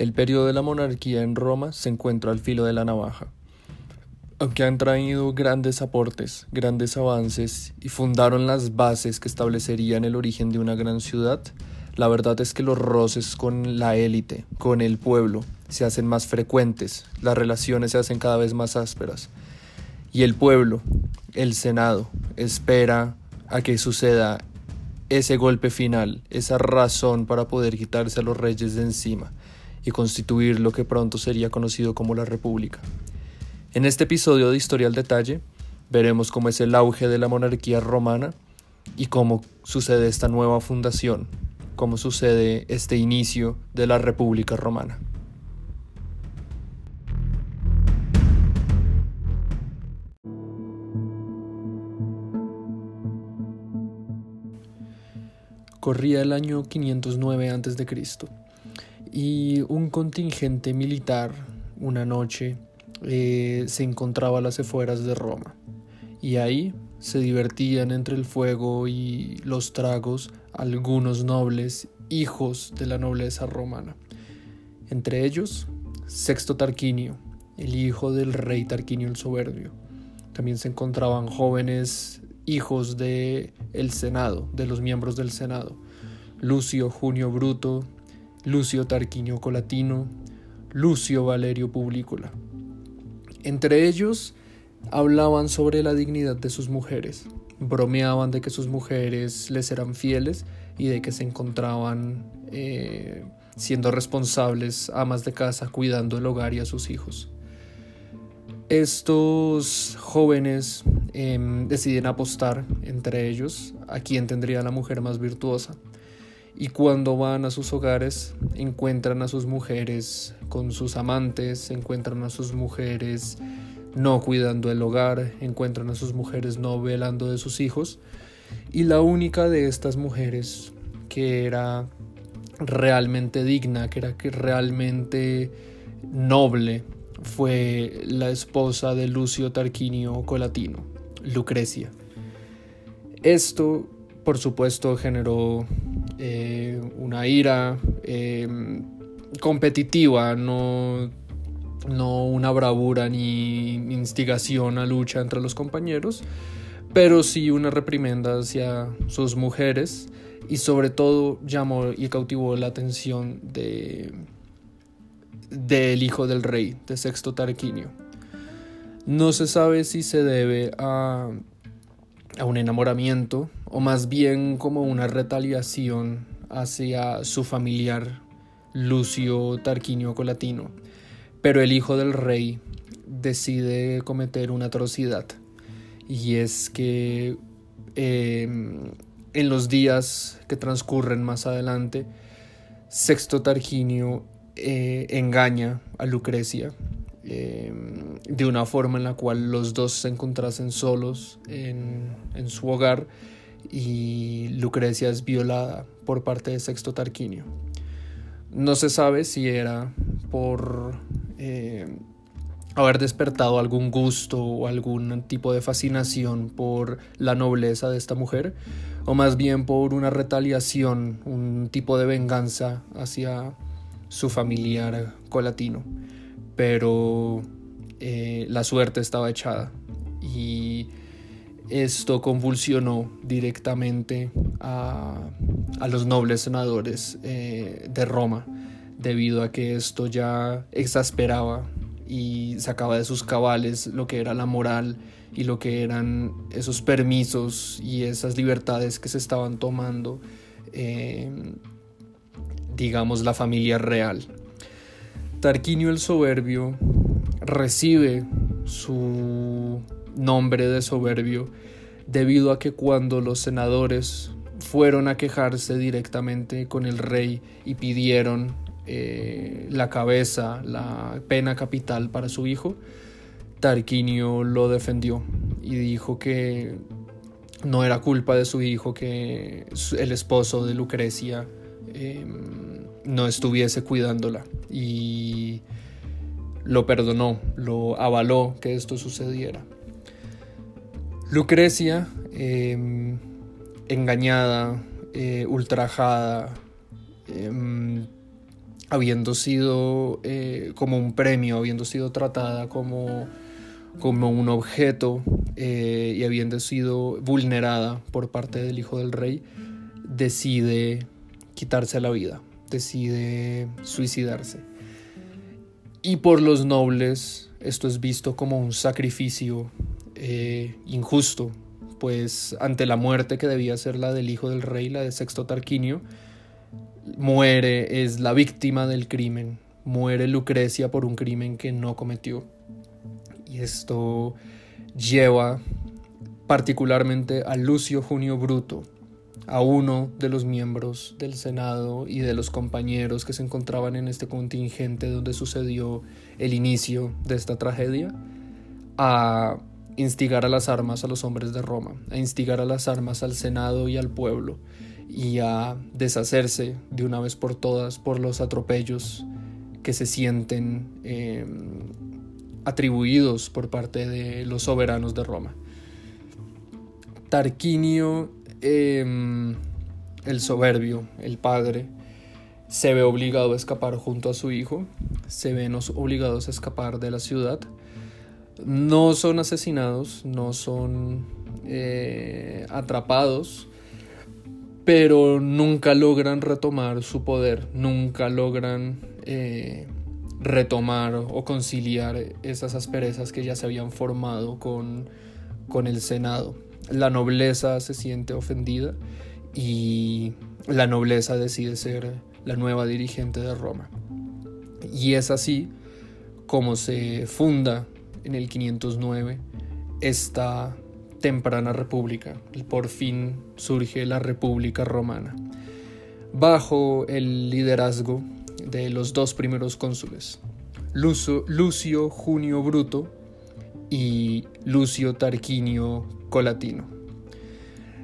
El periodo de la monarquía en Roma se encuentra al filo de la navaja. Aunque han traído grandes aportes, grandes avances y fundaron las bases que establecerían el origen de una gran ciudad, la verdad es que los roces con la élite, con el pueblo, se hacen más frecuentes, las relaciones se hacen cada vez más ásperas. Y el pueblo, el Senado, espera a que suceda ese golpe final, esa razón para poder quitarse a los reyes de encima y constituir lo que pronto sería conocido como la República. En este episodio de Historia al Detalle veremos cómo es el auge de la monarquía romana y cómo sucede esta nueva fundación, cómo sucede este inicio de la República Romana. Corría el año 509 a.C. y un contingente militar una noche eh, se encontraba a las afueras de Roma. Y ahí se divertían entre el fuego y los tragos algunos nobles hijos de la nobleza romana. Entre ellos, Sexto Tarquinio, el hijo del rey Tarquinio el Soberbio. También se encontraban jóvenes hijos de el Senado, de los miembros del Senado. Lucio Junio Bruto, Lucio Tarquinio Colatino, Lucio Valerio Publicola. Entre ellos hablaban sobre la dignidad de sus mujeres, bromeaban de que sus mujeres les eran fieles y de que se encontraban eh, siendo responsables amas de casa cuidando el hogar y a sus hijos. Estos jóvenes em, deciden apostar entre ellos a quién tendría la mujer más virtuosa y cuando van a sus hogares encuentran a sus mujeres con sus amantes, encuentran a sus mujeres no cuidando el hogar, encuentran a sus mujeres no velando de sus hijos y la única de estas mujeres que era realmente digna, que era realmente noble, fue la esposa de Lucio Tarquinio Colatino, Lucrecia. Esto, por supuesto, generó eh, una ira em, competitiva, no, no una bravura ni instigación a lucha entre los compañeros, pero sí una reprimenda hacia sus mujeres y sobre todo llamó y cautivó la atención de del hijo del rey, de Sexto Tarquinio. No se sabe si se debe a a un enamoramiento o más bien como una retaliación hacia su familiar Lucio Tarquinio Colatino. Pero el hijo del rey decide cometer una atrocidad y es que em, en los días que transcurren más adelante, Sexto Tarquinio eh, engaña a Lucrecia Em, de una forma en la cual los dos se encontrasen solos en, su hogar y Lucrecia es violada por parte de Sexto Tarquinio. No se sabe si era por eh, haber despertado algún gusto o algún tipo de fascinación por la nobleza de esta mujer, o más bien por una retaliación, un tipo de venganza hacia su familiar colatino pero eh, la suerte estaba echada y esto convulsionó directamente a, los nobles senadores eh, de Roma debido a que esto ya exasperaba y sacaba de sus cabales lo que era la moral y lo que eran esos permisos y esas libertades que se estaban tomando, eh, digamos, la familia real. Tarquinio el Soberbio recibe su nombre de soberbio debido a que cuando los senadores fueron a quejarse directamente con el rey y pidieron eh, la cabeza, la pena capital para su hijo, Tarquinio lo defendió y dijo que no era culpa de su hijo que el esposo de Lucrecia em, no estuviese cuidándola y lo perdonó, lo avaló que esto sucediera. Lucrecia, em, engañada, eh, ultrajada, em, habiendo sido eh, como un premio, habiendo sido tratada como, como un objeto eh, y habiendo sido vulnerada por parte del hijo del rey, decide quitarse la vida, decide suicidarse. Y por los nobles esto es visto como un sacrificio eh, injusto, pues ante la muerte que debía ser la del hijo del rey, la de Sexto Tarquinio, muere, es la víctima del crimen, muere Lucrecia por un crimen que no cometió. Y esto lleva particularmente a Lucio Junio Bruto, a uno de los miembros del Senado y de los compañeros que se encontraban en este contingente donde sucedió el inicio de esta tragedia, a instigar a las armas a los hombres de Roma, a instigar a las armas al Senado y al pueblo, y a deshacerse de una vez por todas por los atropellos que se sienten em, atribuidos por parte de los soberanos de Roma. Tarquinio, em, el soberbio, el padre, se ve obligado a escapar junto a su hijo, se ven obligados a escapar de la ciudad. No son asesinados, no son eh, atrapados, pero nunca logran retomar su poder, nunca logran eh, retomar o conciliar esas asperezas que ya se habían formado con, con el Senado. La nobleza se siente ofendida y la nobleza decide ser la nueva dirigente de Roma. Y es así como se funda en el 509 esta temprana república. Por fin surge la República Romana, bajo el liderazgo de los dos primeros cónsules, Lucio, Junio Bruto y Lucio Tarquinio Colatino.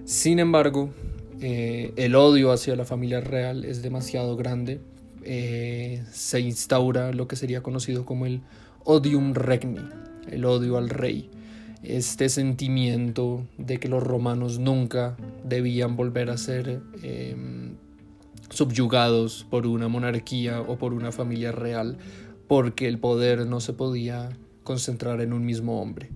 Sin embargo, eh, el odio hacia la familia real es demasiado grande. Eh, se instaura lo que sería conocido como el odium regni, el odio al rey este sentimiento de que los romanos nunca debían volver a ser em, subyugados por una monarquía o por una familia real, porque el poder no se podía concentrar en un mismo hombre.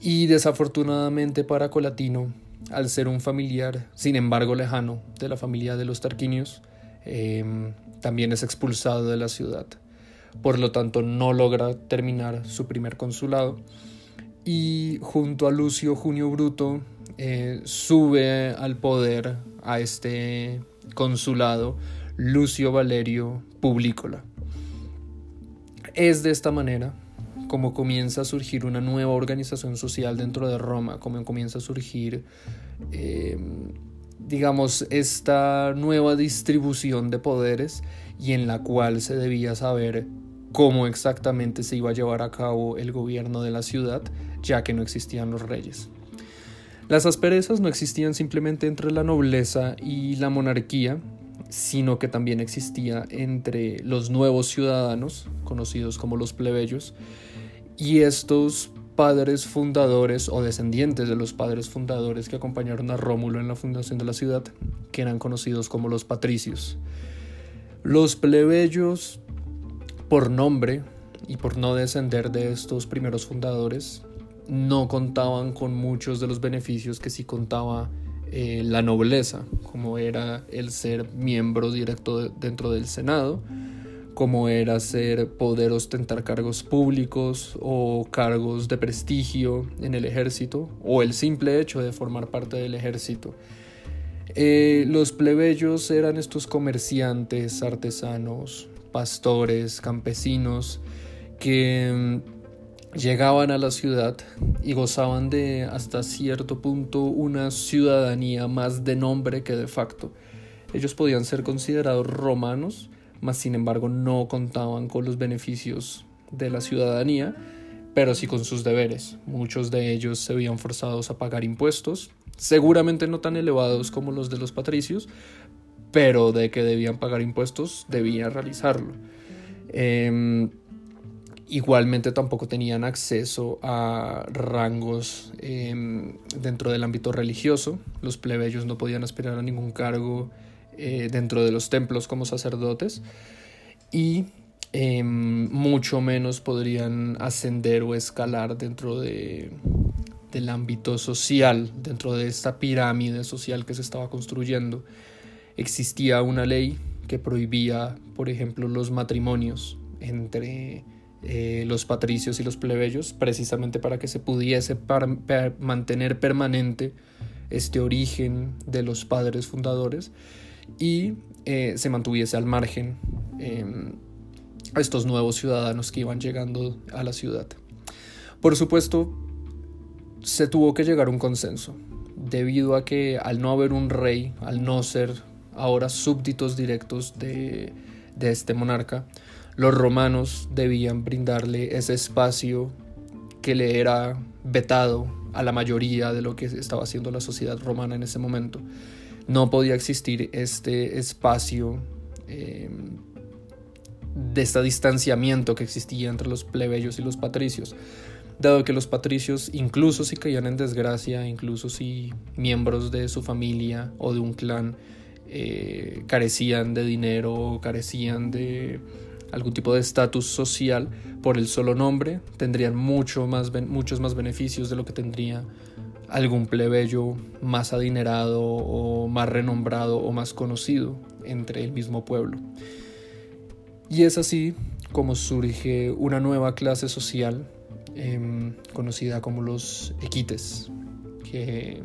Y desafortunadamente para Colatino, al ser un familiar, sin embargo lejano, de la familia de los Tarquinios, em, también es expulsado de la ciudad. Por lo tanto, no logra terminar su primer consulado y junto a Lucio Junio Bruto eh, sube al poder a este consulado Lucio Valerio Publícola. Es de esta manera como comienza a surgir una nueva organización social dentro de Roma, como comienza a surgir, eh, digamos, esta nueva distribución de poderes y en la cual se debía saber cómo exactamente se iba a llevar a cabo el gobierno de la ciudad, ya que no existían los reyes. Las asperezas no existían simplemente entre la nobleza y la monarquía, sino que también existía entre los nuevos ciudadanos, conocidos como los plebeyos, y estos padres fundadores o descendientes de los padres fundadores que acompañaron a Rómulo en la fundación de la ciudad, que eran conocidos como los patricios. Los plebeyos por nombre y por no descender de estos primeros fundadores, no contaban con muchos de los beneficios que sí contaba eh, la nobleza, como era el ser miembro directo dentro del Senado, como era ser poder ostentar cargos públicos o cargos de prestigio en el ejército, o el simple hecho de formar parte del ejército. Eh, los plebeyos eran estos comerciantes, artesanos, pastores, campesinos, que mm, llegaban a la ciudad y gozaban de hasta cierto punto una ciudadanía más de nombre que de facto. Ellos podían ser considerados romanos, mas sin embargo no contaban con los beneficios de la ciudadanía, pero sí con sus deberes. Muchos de ellos se veían forzados a pagar impuestos, seguramente no tan elevados como los de los patricios, pero de que debían pagar impuestos, debían realizarlo. Em, igualmente tampoco tenían acceso a rangos em, dentro del ámbito religioso. Los plebeyos no podían aspirar a ningún cargo eh, dentro de los templos como sacerdotes. y em, mucho menos podrían ascender o escalar dentro de, del ámbito social, dentro de esta pirámide social que se estaba construyendo. Existía una ley que prohibía, por ejemplo, los matrimonios entre eh, los patricios y los plebeyos, precisamente para que se pudiese mantener permanente este origen de los padres fundadores y eh, se mantuviese al margen em, estos nuevos ciudadanos que iban llegando a la ciudad. Por supuesto, se tuvo que llegar a un consenso, debido a que al no haber un rey, al no ser ahora súbditos directos de, de este monarca, los romanos debían brindarle ese espacio que le era vetado a la mayoría de lo que estaba haciendo la sociedad romana en ese momento. No podía existir este espacio eh, de este distanciamiento que existía entre los plebeyos y los patricios, dado que los patricios, incluso si caían en desgracia, incluso si miembros de su familia o de un clan eh, carecían de dinero carecían de algún tipo de estatus social, por el solo nombre tendrían mucho más, muchos más beneficios de lo que tendría algún plebeyo más adinerado o más renombrado o más conocido entre el mismo pueblo. Y es así como surge una nueva clase social em, conocida como los equites, que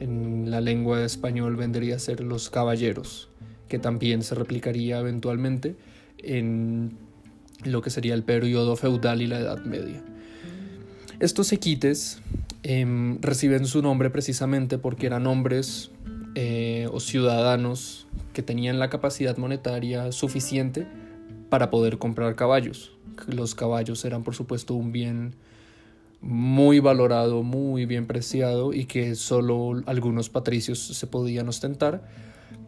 en la lengua español vendría a ser los caballeros, que también se replicaría eventualmente en lo que sería el periodo feudal y la Edad Media. Estos equites Em, reciben su nombre precisamente porque eran hombres eh, o ciudadanos que tenían la capacidad monetaria suficiente para poder comprar caballos. Los caballos eran por supuesto un bien muy valorado, muy bien preciado y que solo algunos patricios se podían ostentar,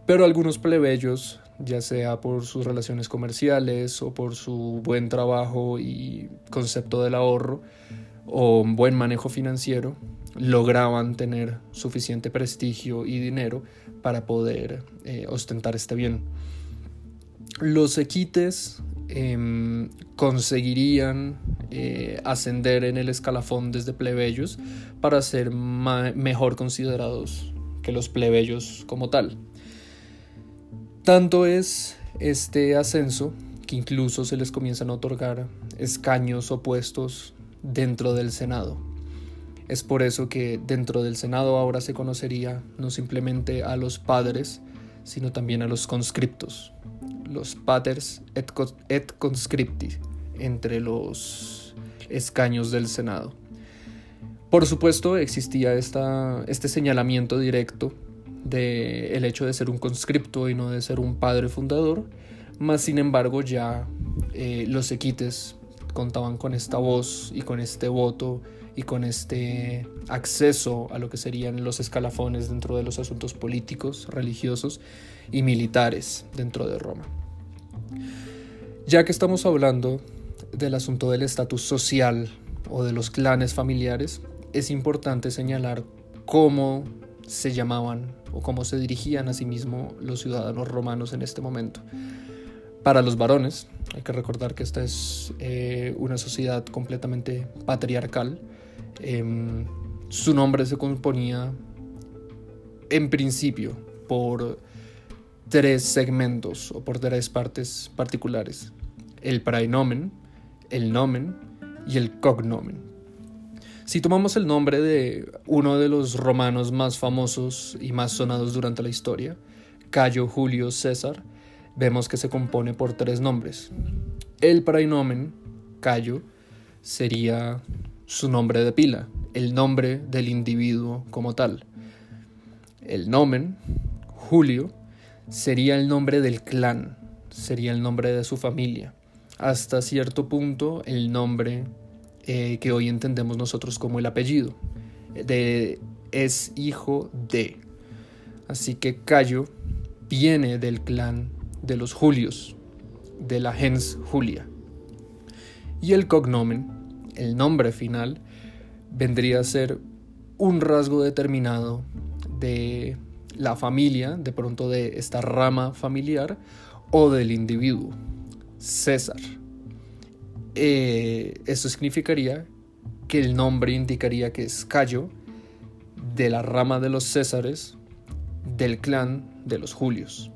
pero algunos plebeyos, ya sea por sus relaciones comerciales o por su buen trabajo y concepto del ahorro, o buen manejo financiero lograban tener suficiente prestigio y dinero para poder eh, ostentar este bien. Los equites em, conseguirían eh, ascender en el escalafón desde plebeyos para ser mejor considerados que los plebeyos como tal. Tanto es este ascenso que incluso se les comienzan a otorgar escaños opuestos dentro del Senado. Es por eso que dentro del Senado ahora se conocería no simplemente a los padres, sino también a los conscriptos, los paters et, conscripti, entre los escaños del Senado. Por supuesto, existía este señalamiento directo del el hecho de ser un conscripto y no de ser un padre fundador, más sin embargo ya eh, los equites contaban con esta voz y con este voto y con este acceso a lo que serían los escalafones dentro de los asuntos políticos, religiosos y militares dentro de Roma. Ya que estamos hablando del asunto del estatus social o de los clanes familiares, es importante señalar cómo se llamaban o cómo se dirigían a sí mismos los ciudadanos romanos en este momento. Para los varones, hay que recordar que esta es eh, una sociedad completamente patriarcal. Em, su nombre se componía en principio por tres segmentos o por tres partes particulares. El praenomen, el nomen y el cognomen. Si tomamos el nombre de uno de los romanos más famosos y más sonados durante la historia, Cayo Julio César, vemos que se compone por tres nombres. El praenomen, Cayo, sería su nombre de pila, el nombre del individuo como tal. El nomen, Julio, sería el nombre del clan, sería el nombre de su familia. Hasta cierto punto, el nombre eh, que hoy entendemos nosotros como el apellido, de, es hijo de. Así que Cayo viene del clan de los Julios, de la gens Julia. Y el cognomen, el nombre final, vendría a ser un rasgo determinado de la familia, de pronto de esta rama familiar o del individuo. César. Eh, esto significaría que el nombre indicaría que es Cayo de la rama de los Césares del clan de los Julios.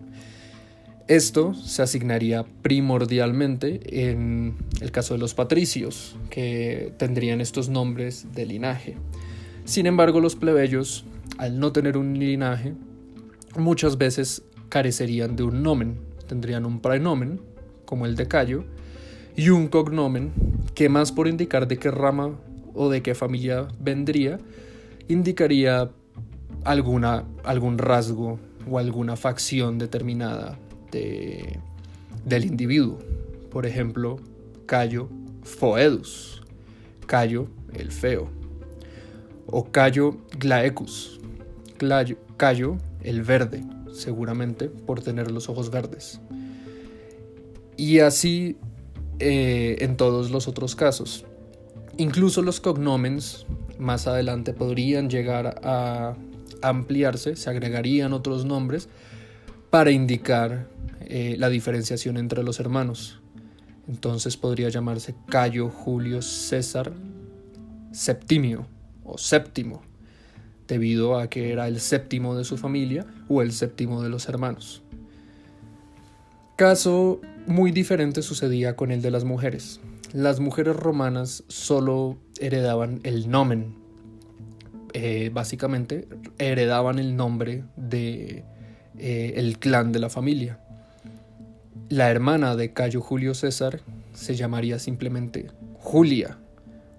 Esto se asignaría primordialmente en el caso de los patricios, que tendrían estos nombres de linaje. Sin embargo, los plebeyos, al no tener un linaje, muchas veces carecerían de un nomen. Tendrían un praenomen, como el de Cayo, y un cognomen, que más por indicar de qué rama o de qué familia vendría, indicaría alguna, algún rasgo o alguna facción determinada de, del individuo. Por ejemplo, Cayo Foedus, Cayo el feo, o Cayo Glaecus, Cayo el verde, seguramente por tener los ojos verdes. Y así eh, en todos los otros casos. Incluso los cognomens más adelante podrían llegar a ampliarse, se agregarían otros nombres para indicar eh, la diferenciación entre los hermanos. Entonces podría llamarse Cayo Julio César Septimio o séptimo, debido a que era el séptimo de su familia o el séptimo de los hermanos. Caso muy diferente sucedía con el de las mujeres. Las mujeres romanas solo heredaban el nomen, eh, básicamente heredaban el nombre de eh, el clan de la familia. La hermana de Cayo Julio César se llamaría simplemente Julia,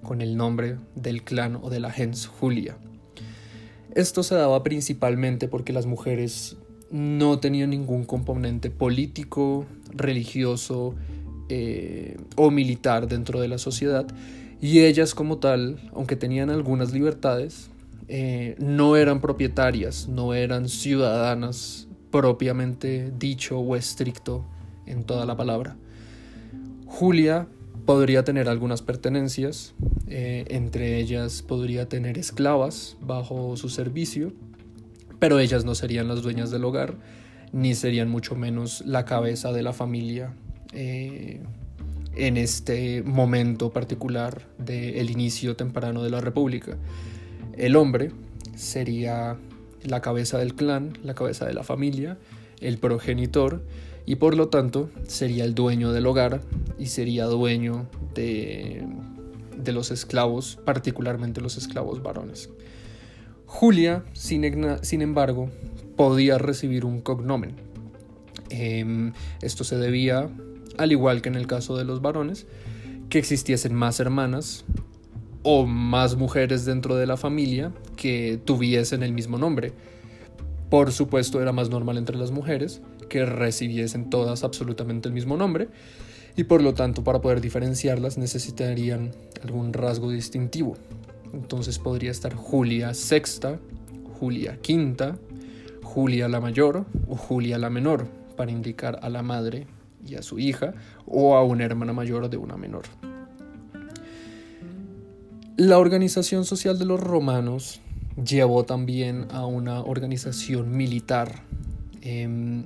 con el nombre del clan o de la gens Julia. Esto se daba principalmente porque las mujeres no tenían ningún componente político, religioso eh, o militar dentro de la sociedad y ellas como tal, aunque tenían algunas libertades, eh, no eran propietarias, no eran ciudadanas propiamente dicho o estricto en toda la palabra. Julia podría tener algunas pertenencias, eh, entre ellas podría tener esclavas bajo su servicio, pero ellas no serían las dueñas del hogar, ni serían mucho menos la cabeza de la familia eh, en este momento particular del inicio temprano de la República. El hombre sería la cabeza del clan, la cabeza de la familia, el progenitor y por lo tanto sería el dueño del hogar y sería dueño de, los esclavos, particularmente los esclavos varones. Julia, sin, sin embargo, podía recibir un cognomen. Em, esto se debía, al igual que en el caso de los varones, que existiesen más hermanas o más mujeres dentro de la familia que tuviesen el mismo nombre. Por supuesto era más normal entre las mujeres que recibiesen todas absolutamente el mismo nombre y por lo tanto para poder diferenciarlas necesitarían algún rasgo distintivo. Entonces podría estar Julia sexta, Julia quinta, Julia la mayor o Julia la menor para indicar a la madre y a su hija o a una hermana mayor de una menor. La organización social de los romanos llevó también a una organización militar. Em,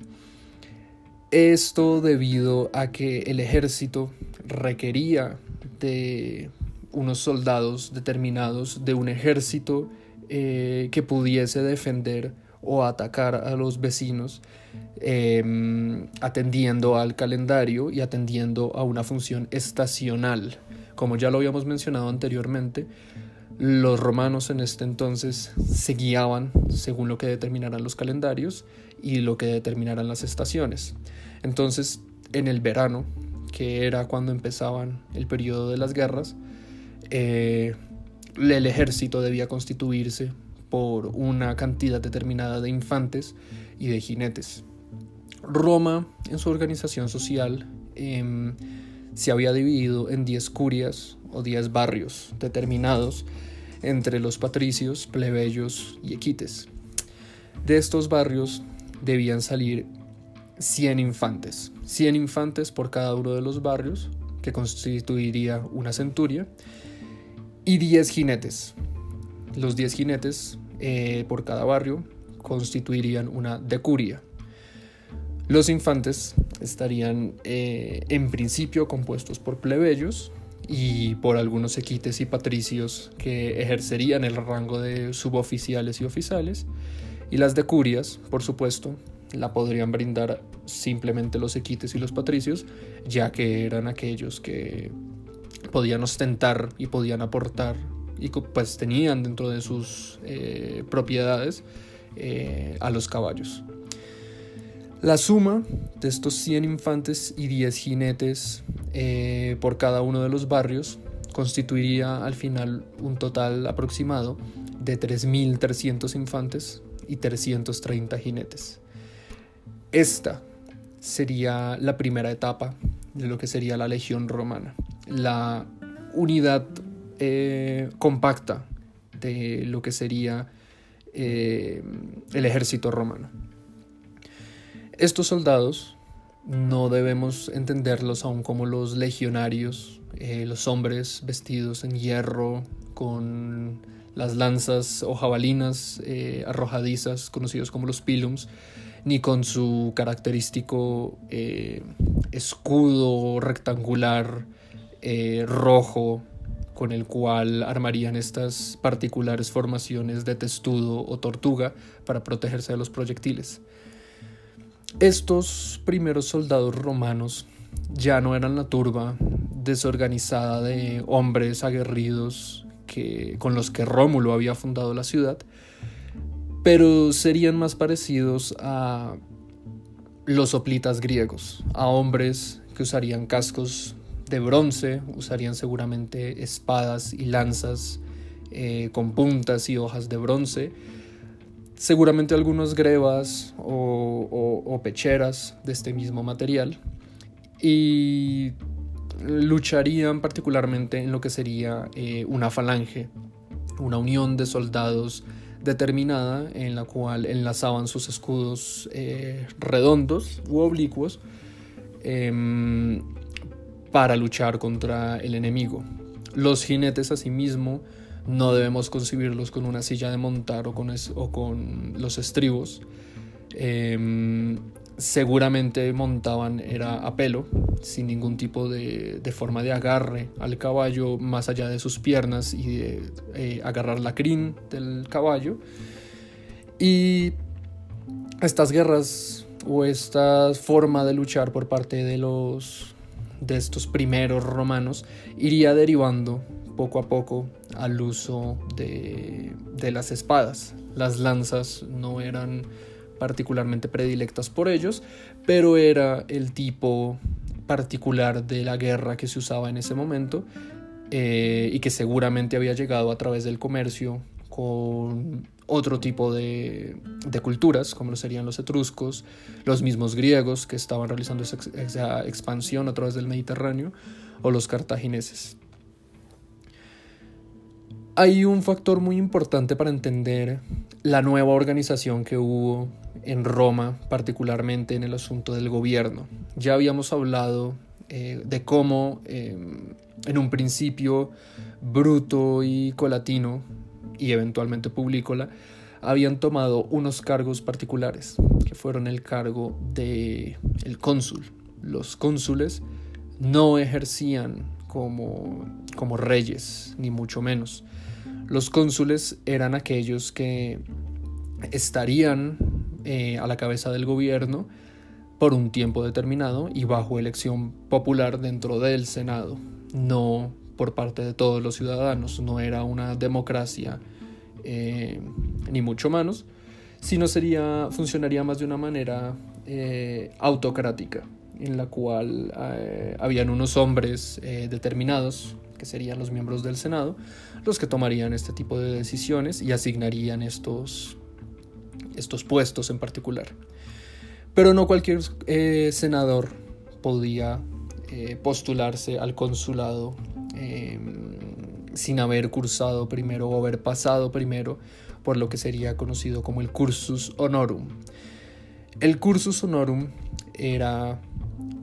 esto debido a que el ejército requería de unos soldados determinados, de un ejército eh, que pudiese defender o atacar a los vecinos, em, atendiendo al calendario y atendiendo a una función estacional. Como ya lo habíamos mencionado anteriormente, los romanos en este entonces se guiaban según lo que determinaran los calendarios y lo que determinaran las estaciones. Entonces, en el verano, que era cuando empezaban el periodo de las guerras, eh, el ejército debía constituirse por una cantidad determinada de infantes y de jinetes. Roma, en su organización social, em, se había dividido en 10 curias o 10 barrios determinados entre los patricios, plebeyos y equites. De estos barrios debían salir 100 infantes, 100 infantes por cada uno de los barrios, que constituiría una centuria, y 10 jinetes. Los 10 jinetes eh, por cada barrio constituirían una decuria. Los infantes estarían eh, en principio compuestos por plebeyos y por algunos equites y patricios que ejercerían el rango de suboficiales y oficiales, y las decurias, por supuesto, la podrían brindar simplemente los equites y los patricios, ya que eran aquellos que podían ostentar y podían aportar y pues tenían dentro de sus eh, propiedades eh, a los caballos. La suma de estos 100 infantes y 10 jinetes eh, por cada uno de los barrios constituiría al final un total aproximado de 3.300 infantes y 330 jinetes. Esta sería la primera etapa de lo que sería la legión romana, la unidad eh, compacta de lo que sería eh, el ejército romano. Estos soldados no debemos entenderlos aún como los legionarios, eh, los hombres vestidos en hierro con las lanzas o jabalinas eh, arrojadizas conocidos como los pilums, ni con su característico eh, escudo rectangular rojo con el cual armarían estas particulares formaciones de testudo o tortuga para protegerse de los proyectiles. Estos primeros soldados romanos ya no eran la turba desorganizada de hombres aguerridos con los que Rómulo había fundado la ciudad, pero serían más parecidos a los hoplitas griegos, a hombres que usarían cascos de bronce, usarían seguramente espadas y lanzas eh, con puntas y hojas de bronce, seguramente algunos grebas o, pecheras de este mismo material. Y lucharían particularmente en lo que sería eh, una falange, una unión de soldados determinada en la cual enlazaban sus escudos eh, redondos u oblicuos em, para luchar contra el enemigo. Los jinetes asimismo no debemos concebirlos con una silla de montar o con, los estribos. Em, seguramente montaban era a pelo, sin ningún tipo de, forma de agarre al caballo más allá de sus piernas y de eh, agarrar la crin del caballo. Y estas guerras o esta forma de luchar por parte de los de estos primeros romanos iría derivando poco a poco al uso de, las espadas. Las lanzas no eran particularmente predilectas por ellos, pero era el tipo particular de la guerra que se usaba en ese momento eh, y que seguramente había llegado a través del comercio con otro tipo de, culturas, como lo serían los etruscos, los mismos griegos que estaban realizando esa expansión a través del Mediterráneo, o los cartagineses. Hay un factor muy importante para entender la nueva organización que hubo en Roma, particularmente en el asunto del gobierno. Ya habíamos hablado eh, de cómo em, en un principio Bruto y Colatino, y eventualmente Publícola, habían tomado unos cargos particulares, que fueron el cargo de cónsul. Los cónsules no ejercían como, como reyes, ni mucho menos. Los cónsules eran aquellos que estarían eh, a la cabeza del gobierno por un tiempo determinado y bajo elección popular dentro del Senado, no por parte de todos los ciudadanos, no era una democracia eh, ni mucho menos, sino sería, funcionaría más de una manera eh, autocrática, en la cual habían unos hombres determinados que serían los miembros del Senado, los que tomarían este tipo de decisiones y asignarían estos, estos puestos en particular. Pero no cualquier eh, senador podía eh, postularse al consulado em, sin haber cursado primero o haber pasado primero por lo que sería conocido como el cursus honorum. El cursus honorum era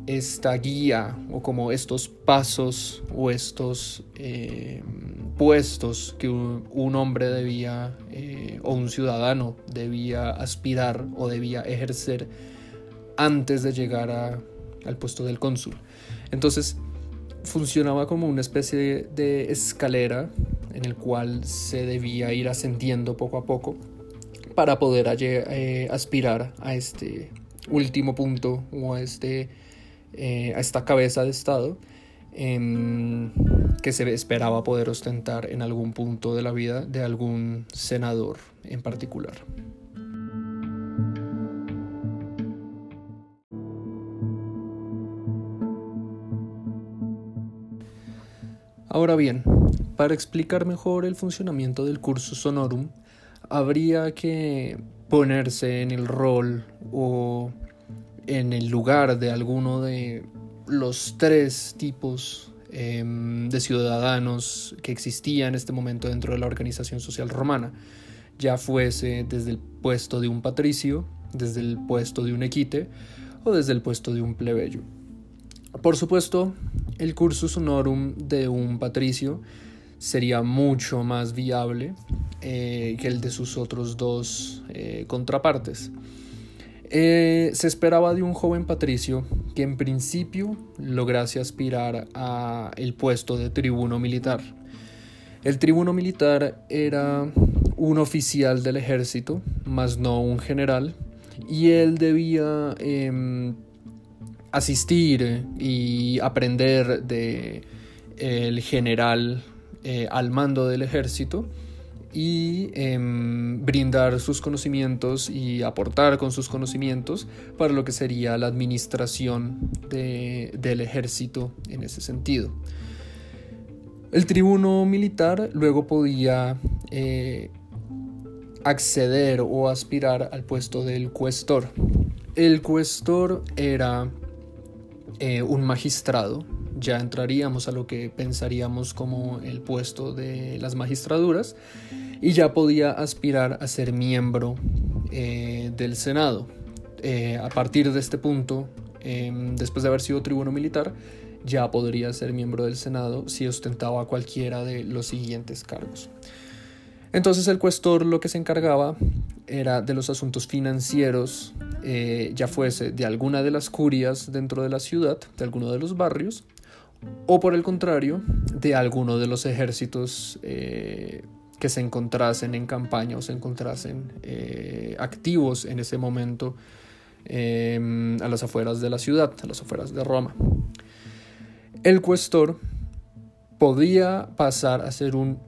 esta guía o como estos pasos o estos eh, puestos que un, hombre debía eh, o un ciudadano debía aspirar o debía ejercer antes de llegar al puesto del cónsul. Entonces funcionaba como una especie de, escalera en el cual se debía ir ascendiendo poco a poco para poder eh, aspirar a este último punto o a, este, eh, a esta cabeza de Estado em, que se esperaba poder ostentar en algún punto de la vida de algún senador en particular. Ahora bien, para explicar mejor el funcionamiento del curso sonorum, habría que ponerse en el rol o en el lugar de alguno de los tres tipos em, de ciudadanos que existían en este momento dentro de la organización social romana, ya fuese desde el puesto de un patricio, desde el puesto de un equite o desde el puesto de un plebeyo. Por supuesto, el cursus honorum de un patricio sería mucho más viable eh, que el de sus otros dos eh, contrapartes. Eh, se esperaba de un joven patricio que en principio lograse aspirar a el puesto de tribuno militar. El tribuno militar era un oficial del ejército, más no un general, y él debía em, asistir y aprender de el general eh, al mando del ejército y em, brindar sus conocimientos y aportar con sus conocimientos para lo que sería la administración del ejército en ese sentido. El tribuno militar luego podía eh, acceder o aspirar al puesto del cuestor. El cuestor era eh, un magistrado, ya entraríamos a lo que pensaríamos como el puesto de las magistraduras y ya podía aspirar a ser miembro eh, del Senado. Eh, a partir de este punto, em, después de haber sido tribuno militar, ya podría ser miembro del Senado si ostentaba cualquiera de los siguientes cargos. Entonces el cuestor lo que se encargaba era de los asuntos financieros, eh, ya fuese de alguna de las curias dentro de la ciudad, de alguno de los barrios, o por el contrario, de alguno de los ejércitos eh, que se encontrasen en campaña o se encontrasen eh, activos en ese momento a las afueras de la ciudad, a las afueras de Roma. El cuestor podía pasar a ser un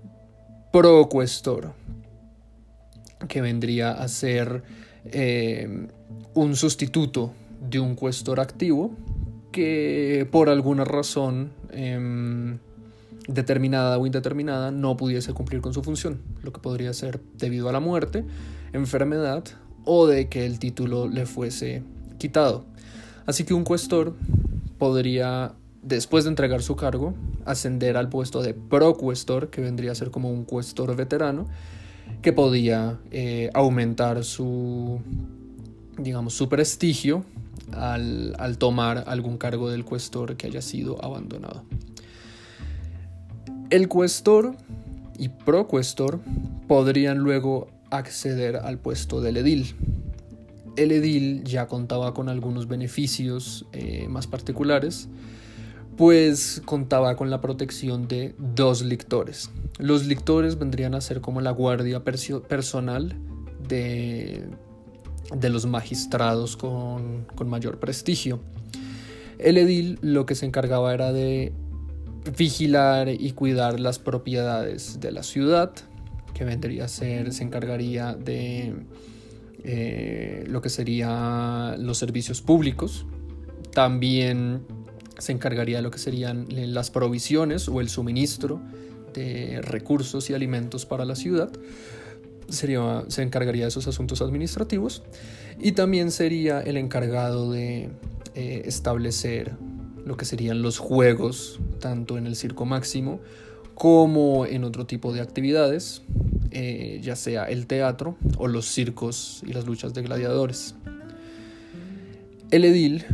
procuestor, que vendría a ser eh, un sustituto de un cuestor activo que por alguna razón em, determinada o indeterminada no pudiese cumplir con su función, lo que podría ser debido a la muerte, enfermedad o de que el título le fuese quitado. Así que un cuestor podría, después de entregar su cargo, ascender al puesto de procuestor, que vendría a ser como un cuestor veterano, que podía eh, aumentar su, digamos, su prestigio al, tomar algún cargo del cuestor que haya sido abandonado. El cuestor y procuestor podrían luego acceder al puesto del edil. El edil ya contaba con algunos beneficios eh, más particulares, pues contaba con la protección de dos lictores. Los lictores vendrían a ser como la guardia personal de, de los magistrados con, con mayor prestigio. El edil lo que se encargaba era de vigilar y cuidar las propiedades de la ciudad, que vendría a ser, se encargaría de eh, lo que serían los servicios públicos, también se encargaría de lo que serían las provisiones o el suministro de recursos y alimentos para la ciudad. Sería, se encargaría de esos asuntos administrativos y también sería el encargado de eh, establecer lo que serían los juegos, tanto en el circo máximo como en otro tipo de actividades, eh, ya sea el teatro o los circos y las luchas de gladiadores. El edil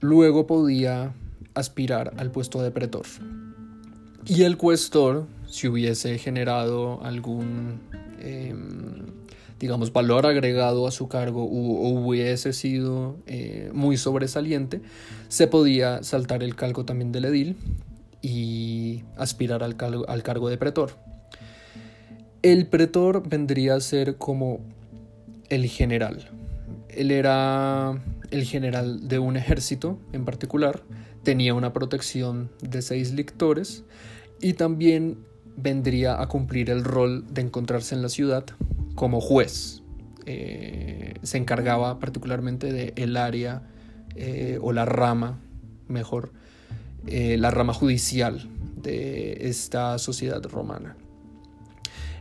luego podía aspirar al puesto de pretor. Y el cuestor, si hubiese generado algún, em, digamos, valor agregado a su cargo o, hubiese sido eh, muy sobresaliente, se podía saltar el cargo también del edil y aspirar al al cargo de pretor. El pretor vendría a ser como el general. Él era el general de un ejército en particular, tenía una protección de seis lictores y también vendría a cumplir el rol de encontrarse en la ciudad como juez. Eh, se encargaba particularmente de el área eh, o la rama, mejor, eh, la rama judicial de esta sociedad romana.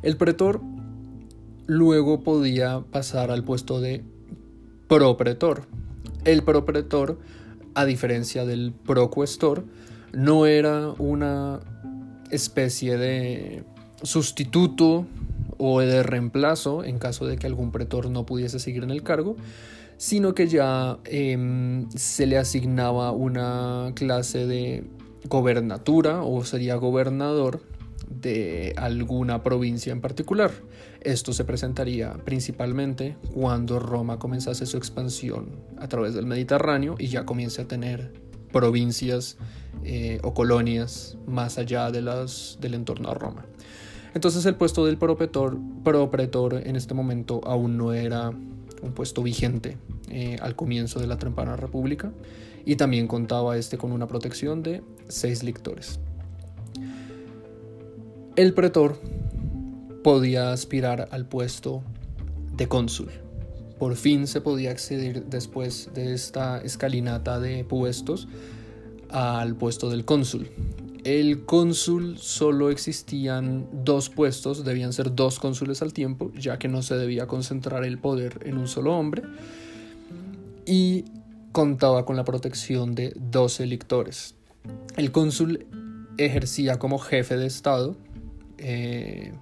El pretor luego podía pasar al puesto de propretor. El propretor, a diferencia del procuestor, no era una especie de sustituto o de reemplazo en caso de que algún pretor no pudiese seguir en el cargo, sino que ya em, se le asignaba una clase de gobernatura o sería gobernador de alguna provincia en particular. Esto se presentaría principalmente cuando Roma comenzase su expansión a través del Mediterráneo y ya comience a tener provincias eh, o colonias más allá de las, del entorno a Roma. Entonces el puesto del propretor, propretor en este momento aún no era un puesto vigente eh, al comienzo de la temprana república y también contaba este con una protección de seis lictores. El pretor podía aspirar al puesto de cónsul. Por fin se podía acceder después de esta escalinata de puestos al puesto del cónsul. El cónsul solo existían dos puestos, debían ser dos cónsules al tiempo, ya que no se debía concentrar el poder en un solo hombre. Y contaba con la protección de 12 lictores. El cónsul ejercía como jefe de Estado eh,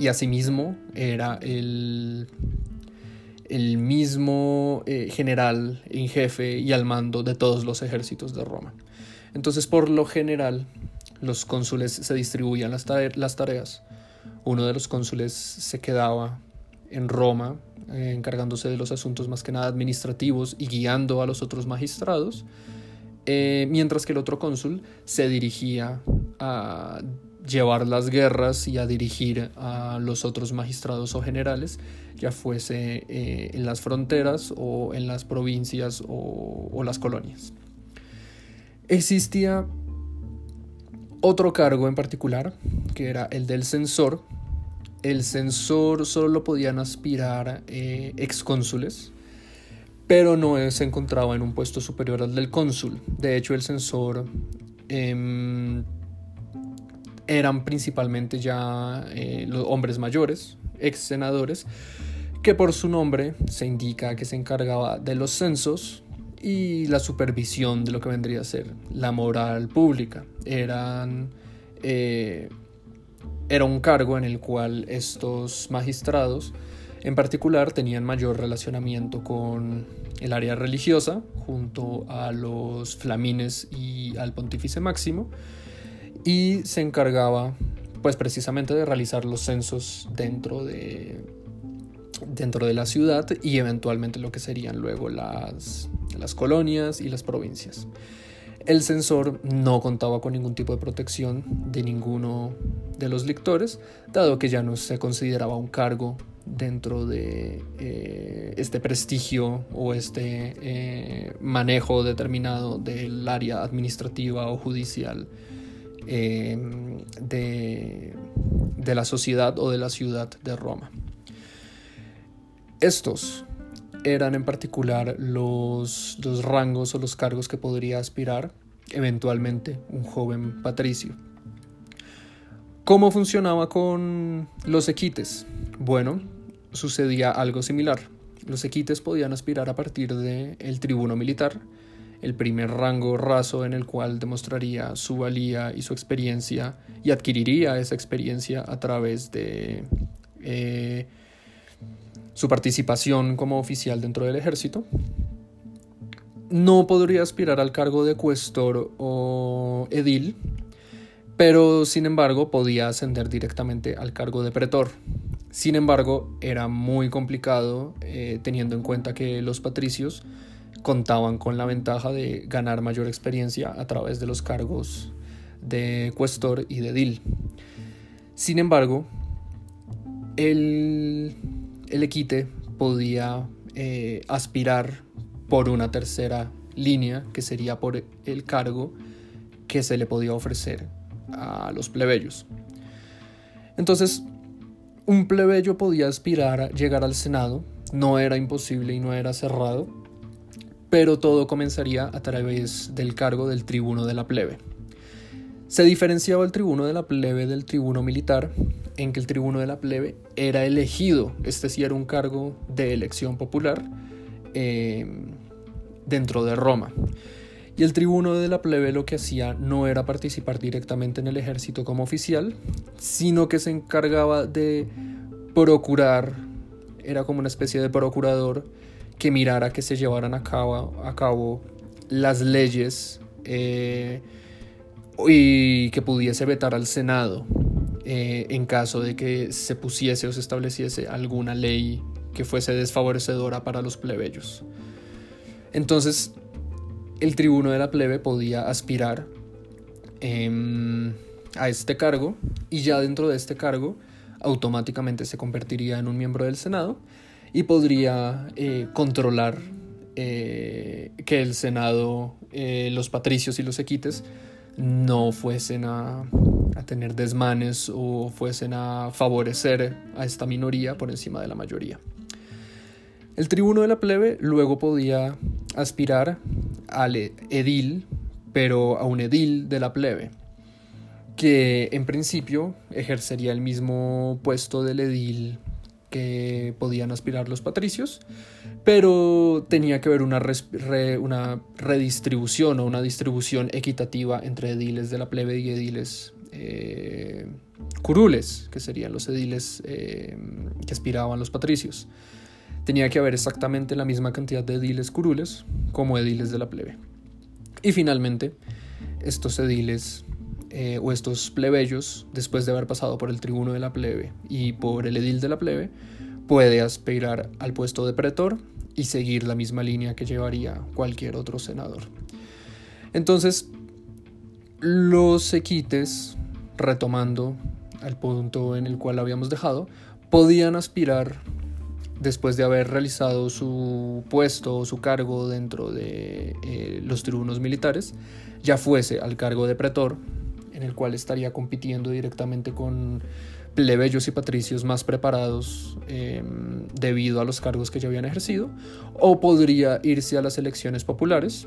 y asimismo era el, el mismo eh, general en jefe y al mando de todos los ejércitos de Roma. Entonces, por lo general, los cónsules se distribuían las, las tareas. Uno de los cónsules se quedaba en Roma, eh, encargándose de los asuntos más que nada administrativos y guiando a los otros magistrados, mientras que el otro cónsul se dirigía a llevar las guerras y a dirigir a los otros magistrados o generales, ya fuese eh, en las fronteras o en las provincias o, las colonias. Existía otro cargo en particular, que era el del censor. El censor solo lo podían aspirar eh, excónsules, pero no se encontraba en un puesto superior al del cónsul. De hecho, el censor em, eran principalmente ya eh, los hombres mayores, ex senadores, que por su nombre se indica que se encargaba de los censos y la supervisión de lo que vendría a ser la moral pública. Eran, eh, era un cargo en el cual estos magistrados en particular tenían mayor relacionamiento con el área religiosa junto a los flamines y al pontífice máximo y se encargaba pues precisamente de realizar los censos dentro de dentro de la ciudad y eventualmente lo que serían luego las, las colonias y las provincias. El censor no contaba con ningún tipo de protección de ninguno de los lictores, dado que ya no se consideraba un cargo dentro de eh, este prestigio o este eh, manejo determinado del área administrativa o judicial Em, de, la sociedad o de la ciudad de Roma. Estos eran en particular los, los rangos o los cargos que podría aspirar eventualmente un joven patricio. ¿Cómo funcionaba con los equites? Bueno, sucedía algo similar. Los equites podían aspirar a partir del el tribuno militar, el primer rango raso en el cual demostraría su valía y su experiencia y adquiriría esa experiencia a través de eh, su participación como oficial dentro del ejército. No podría aspirar al cargo de cuestor o edil, pero sin embargo podía ascender directamente al cargo de pretor. Sin embargo, era muy complicado eh, teniendo en cuenta que los patricios contaban con la ventaja de ganar mayor experiencia a través de los cargos de cuestor y de edil. Sin embargo, el, el equite podía eh, aspirar por una tercera línea, que sería por el cargo que se le podía ofrecer a los plebeyos. Entonces, un plebeyo podía aspirar a llegar al Senado, no era imposible y no era cerrado, pero todo comenzaría a través del cargo del tribuno de la plebe. Se diferenciaba el tribuno de la plebe del tribuno militar en que el tribuno de la plebe era elegido, este sí era un cargo de elección popular eh, dentro de Roma. Y el tribuno de la plebe lo que hacía no era participar directamente en el ejército como oficial, sino que se encargaba de procurar, era como una especie de procurador que mirara que se llevaran a cabo, a cabo las leyes eh, y que pudiese vetar al Senado eh, en caso de que se pusiese o se estableciese alguna ley que fuese desfavorecedora para los plebeyos. Entonces, el tribuno de la plebe podía aspirar em, a este cargo y ya dentro de este cargo automáticamente se convertiría en un miembro del Senado y podría eh, controlar eh, que el Senado, eh, los patricios y los equites no fuesen a, a, tener desmanes o fuesen a favorecer a esta minoría por encima de la mayoría. El tribuno de la plebe luego podía aspirar al edil, pero a un edil de la plebe, que en principio ejercería el mismo puesto del edil que podían aspirar los patricios, pero tenía que haber una, redistribución o una distribución equitativa entre ediles de la plebe y ediles eh, curules, que serían los ediles eh, que aspiraban los patricios tenía que haber exactamente la misma cantidad de ediles curules como ediles de la plebe. Y finalmente, estos ediles eh, o estos plebeyos, después de haber pasado por el tribuno de la plebe y por el edil de la plebe, puede aspirar al puesto de pretor y seguir la misma línea que llevaría cualquier otro senador. Entonces, los equites, retomando al punto en el cual habíamos dejado, podían aspirar después de haber realizado su puesto o su cargo dentro de eh, los tribunos militares, ya fuese al cargo de pretor, en el cual estaría compitiendo directamente con plebeyos y patricios más preparados em, debido a los cargos que ya habían ejercido, o podría irse a las elecciones populares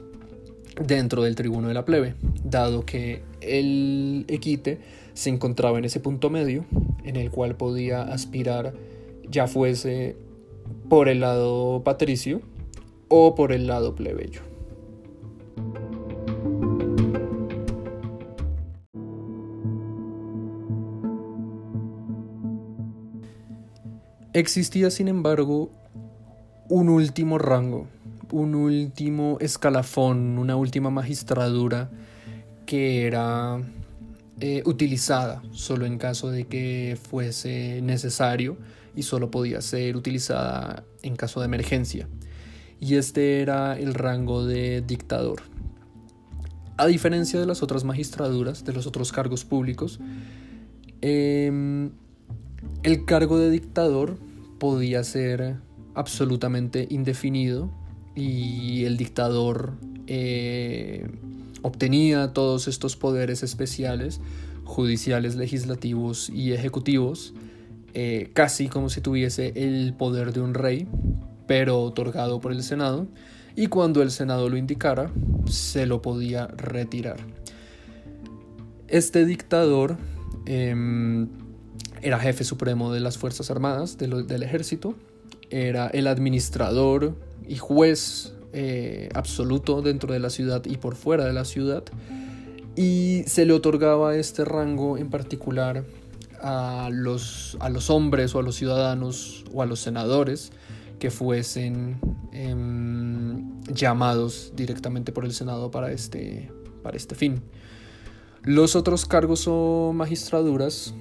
dentro del tribuno de la plebe, dado que el equite se encontraba en ese punto medio en el cual podía aspirar ya fuese por el lado patricio o por el lado plebeyo. Existía, sin embargo, un último rango, un último escalafón, una última magistradura que era eh, utilizada solo en caso de que fuese necesario y solo podía ser utilizada en caso de emergencia. Y este era el rango de dictador. A diferencia de las otras magistraduras, de los otros cargos públicos, em, el cargo de dictador podía ser absolutamente indefinido y el dictador eh, obtenía todos estos poderes especiales, judiciales, legislativos y ejecutivos, eh, casi como si tuviese el poder de un rey, pero otorgado por el Senado, y cuando el Senado lo indicara, se lo podía retirar. Este dictador em, era jefe supremo de las Fuerzas Armadas, del ejército, era el administrador y juez eh, absoluto dentro de la ciudad y por fuera de la ciudad, y se le otorgaba este rango en particular a los, a los hombres o a los ciudadanos o a los senadores que fuesen em, llamados directamente por el Senado para este, para este fin. Los otros cargos o magistraduras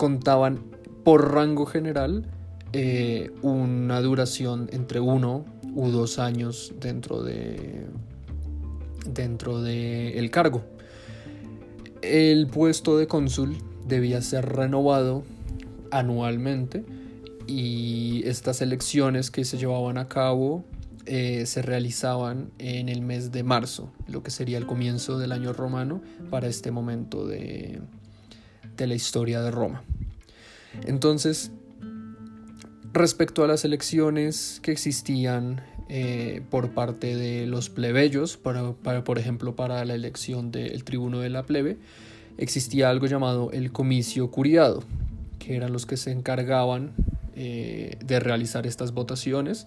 contaban por rango general eh, una duración entre uno u dos años dentro de dentro del cargo. El puesto de cónsul debía ser renovado anualmente y estas elecciones que se llevaban a cabo eh, se realizaban en el mes de marzo, lo que sería el comienzo del año romano para este momento de, de la historia de Roma. Entonces, respecto a las elecciones que existían eh, por parte de los plebeyos, para, por ejemplo, para la elección del tribuno de la plebe, existía algo llamado el comicio curiado, que eran los que se encargaban eh, de realizar estas votaciones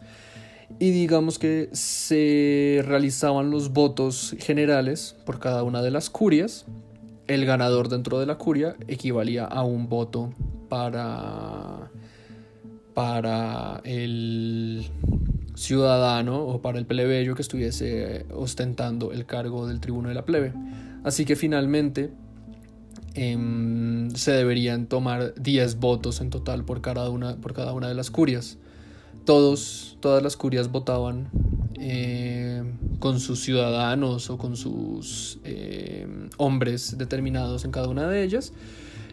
y digamos que se realizaban los votos generales por cada una de las curias. El ganador dentro de la curia equivalía a un voto para, para el ciudadano o para el plebeyo que estuviese ostentando el cargo del tribuno de la plebe. Así que finalmente em, se deberían tomar 10 votos en total por cada una, por cada una de las curias todos, todas las curias votaban eh, con sus ciudadanos o con sus eh, hombres determinados en cada una de ellas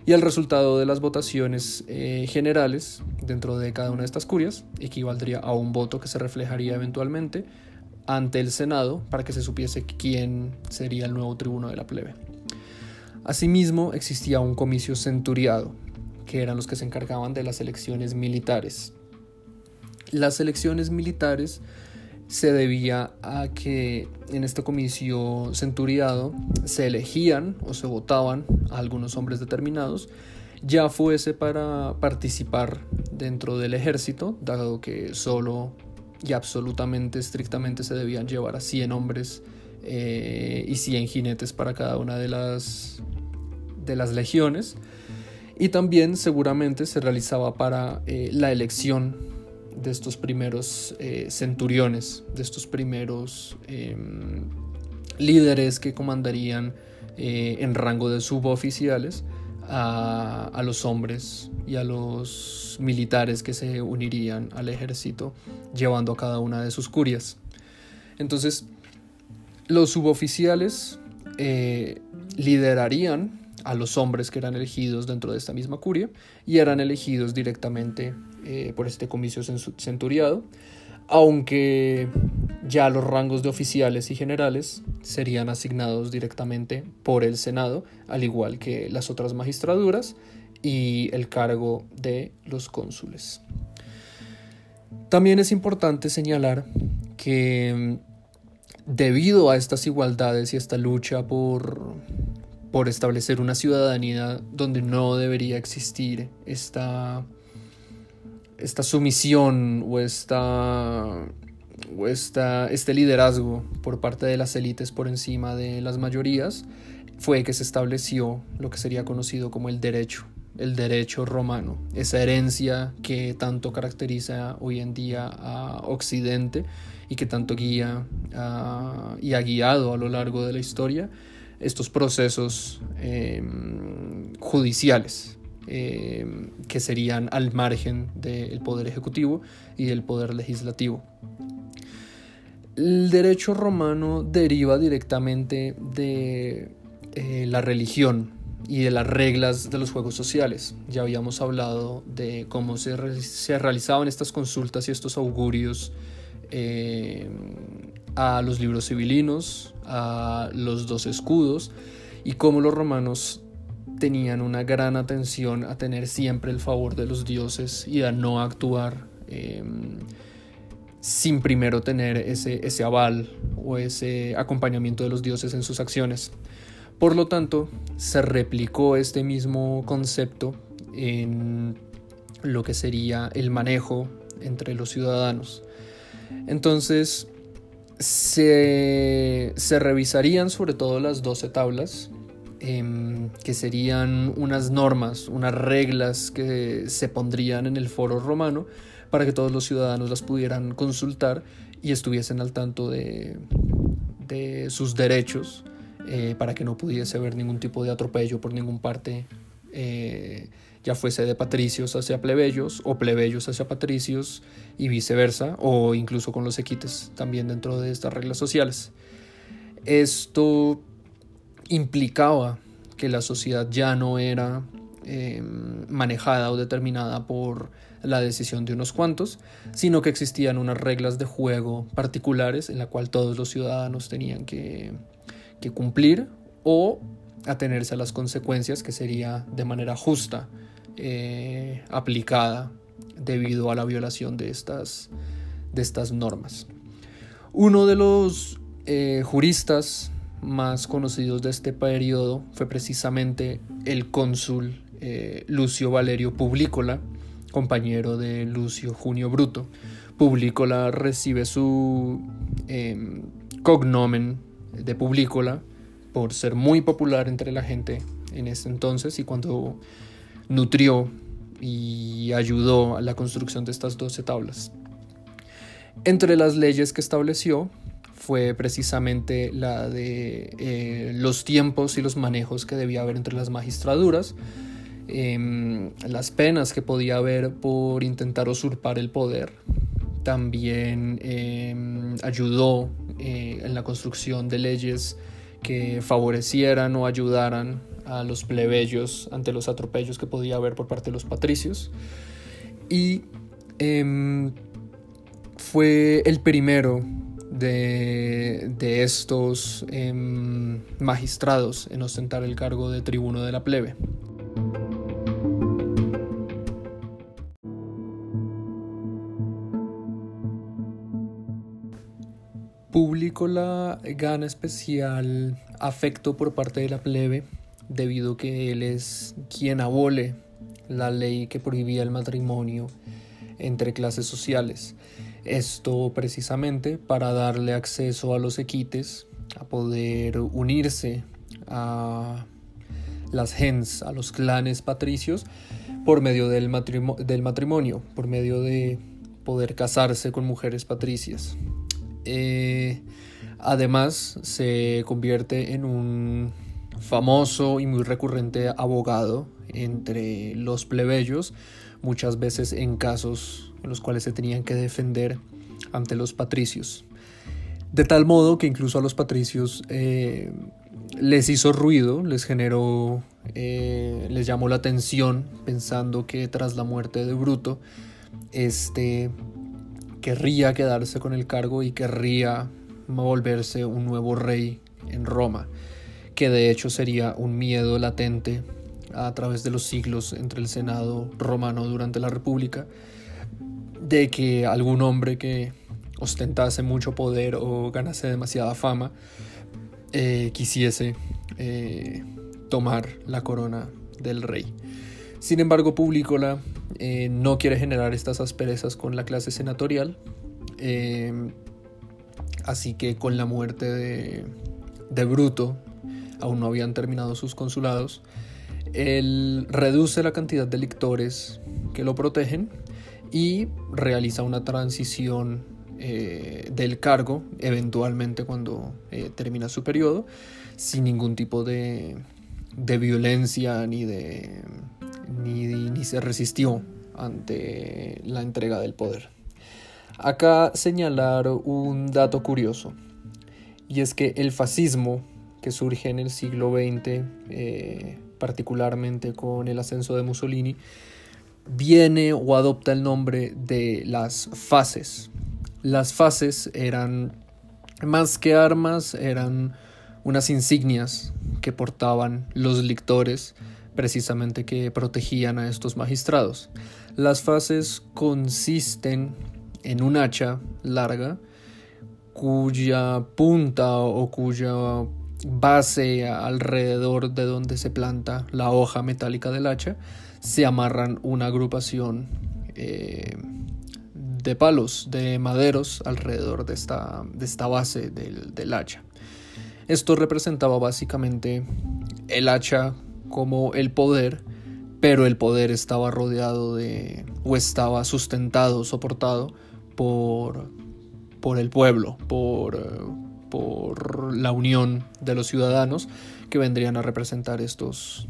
y el resultado de las votaciones eh, generales dentro de cada una de estas curias equivaldría a un voto que se reflejaría eventualmente ante el Senado para que se supiese quién sería el nuevo tribuno de la plebe. Asimismo, existía un comicio centuriado, que eran los que se encargaban de las elecciones militares las elecciones militares se debía a que en este comicio centuriado se elegían o se votaban a algunos hombres determinados, ya fuese para participar dentro del ejército, dado que solo y absolutamente estrictamente se debían llevar a 100 hombres eh, y 100 jinetes para cada una de las, de las legiones, y también seguramente se realizaba para eh, la elección de estos primeros eh, centuriones, de estos primeros em, líderes que comandarían eh, en rango de suboficiales a, a, los hombres y a los militares que se unirían al ejército llevando a cada una de sus curias. Entonces, los suboficiales eh, liderarían a los hombres que eran elegidos dentro de esta misma curia y eran elegidos directamente eh, por este comicio centuriado, aunque ya los rangos de oficiales y generales serían asignados directamente por el Senado, al igual que las otras magistraturas y el cargo de los cónsules. También es importante señalar que debido a estas igualdades y esta lucha por por establecer una ciudadanía donde no debería existir esta, esta sumisión o, esta, o esta, este liderazgo por parte de las élites por encima de las mayorías, fue que se estableció lo que sería conocido como el derecho, el derecho romano, esa herencia que tanto caracteriza hoy en día a Occidente y que tanto guía y ha guiado a lo largo de la historia estos procesos em, judiciales em, que serían al margen del poder ejecutivo y del poder legislativo. El derecho romano deriva directamente de eh, la religión y de las reglas de los juegos sociales. Ya habíamos hablado de cómo se, realizaban estas consultas y estos augurios em, a los libros civilinos, a los dos escudos y cómo los romanos tenían una gran atención a tener siempre el favor de los dioses y a no actuar em, sin primero tener ese, ese aval o ese acompañamiento de los dioses en sus acciones. Por lo tanto, se replicó este mismo concepto en lo que sería el manejo entre los ciudadanos. Entonces, se, revisarían sobre todo las 12 tablas, em, que serían unas normas, unas reglas que se pondrían en el foro romano para que todos los ciudadanos las pudieran consultar y estuviesen al tanto de, de sus derechos eh, para que no pudiese haber ningún tipo de atropello por ningún parte eh, ya fuese de patricios hacia plebeyos o plebeyos hacia patricios y viceversa, o incluso con los equites también dentro de estas reglas sociales. Esto implicaba que la sociedad ya no era em, manejada o determinada por la decisión de unos cuantos, sino que existían unas reglas de juego particulares en la cual todos los ciudadanos tenían que, cumplir o atenerse a las consecuencias que sería de manera justa eh, aplicada debido a la violación de estas, de estas normas. Uno de los eh, juristas más conocidos de este periodo fue precisamente el cónsul eh, Lucio Valerio Publícola, compañero de Lucio Junio Bruto. Publícola recibe su em, cognomen de Publícola por ser muy popular entre la gente en ese entonces y cuando nutrió y ayudó a la construcción de estas 12 tablas. Entre las leyes que estableció fue precisamente la de eh, los tiempos y los manejos que debía haber entre las magistraduras, em, las penas que podía haber por intentar usurpar el poder. También em, ayudó eh, en la construcción de leyes que favorecieran o ayudaran a los plebeyos ante los atropellos que podía haber por parte de los patricios. Y em, fue el primero de, estos em, magistrados en ostentar el cargo de tribuno de la plebe. la gana especial afecto por parte de la plebe debido que él es quien abole la ley que prohibía el matrimonio entre clases sociales. Esto precisamente para darle acceso a los equites, a poder unirse a las gens, a los clanes patricios, por medio del, matrimonio, por medio de poder casarse con mujeres patricias. Eh, además, se convierte en un famoso y muy recurrente abogado entre los plebeyos, muchas veces en casos en los cuales se tenían que defender ante los patricios. De tal modo que incluso a los patricios eh, les hizo ruido, les generó, eh, les llamó la atención pensando que tras la muerte de Bruto, este querría quedarse con el cargo y querría volverse un nuevo rey en Roma, que de hecho sería un miedo latente a través de los siglos entre el Senado romano durante la República, de que algún hombre que ostentase mucho poder o ganase demasiada fama eh, quisiese eh, tomar la corona del rey. Sin embargo, Publícola eh, no quiere generar estas asperezas con la clase senatorial, eh, así que con la muerte de, de, Bruto, aún no habían terminado sus consulados, él reduce la cantidad de lictores que lo protegen y realiza una transición eh, del cargo, eventualmente cuando termina su periodo, sin ningún tipo de, de violencia ni de ni, se resistió ante la entrega del poder. Acá señalar un dato curioso, y es que el fascismo que surge en el siglo XX, eh, particularmente con el ascenso de Mussolini, viene o adopta el nombre de las fases. Las fases eran más que armas, eran unas insignias que portaban los lictores precisamente que protegían a estos magistrados. Las fases consisten en un hacha larga cuya punta o cuya base alrededor de donde se planta la hoja metálica del hacha se amarran una agrupación eh, de palos, de maderos alrededor de esta, de esta base del, del hacha. Esto representaba básicamente el hacha como el poder, pero el poder estaba rodeado de, o estaba sustentado, soportado por, por el pueblo, por, por la unión de los ciudadanos que vendrían a representar estos,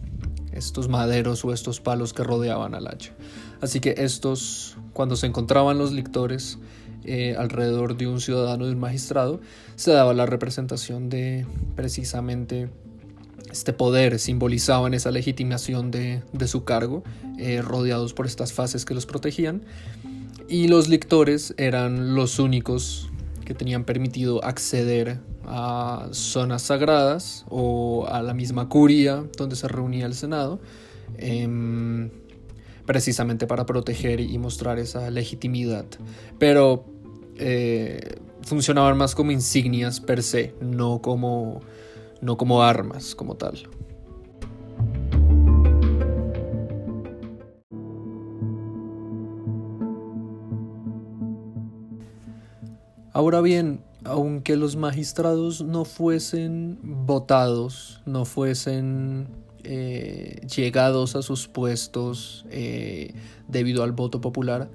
estos maderos o estos palos que rodeaban al hacha. Así que estos, cuando se encontraban los lictores eh, alrededor de un ciudadano de un magistrado, se daba la representación de precisamente este poder, simbolizaban esa legitimación de, su cargo, eh, rodeados por estas fases que los protegían. Y los lictores eran los únicos que tenían permitido acceder a zonas sagradas o a la misma curia donde se reunía el Senado, em, precisamente para proteger y mostrar esa legitimidad. Pero eh, funcionaban más como insignias per se, no como, no como armas como tal. Ahora bien, aunque los magistrados no fuesen votados, no fuesen eh, llegados a sus puestos eh, debido al voto popular,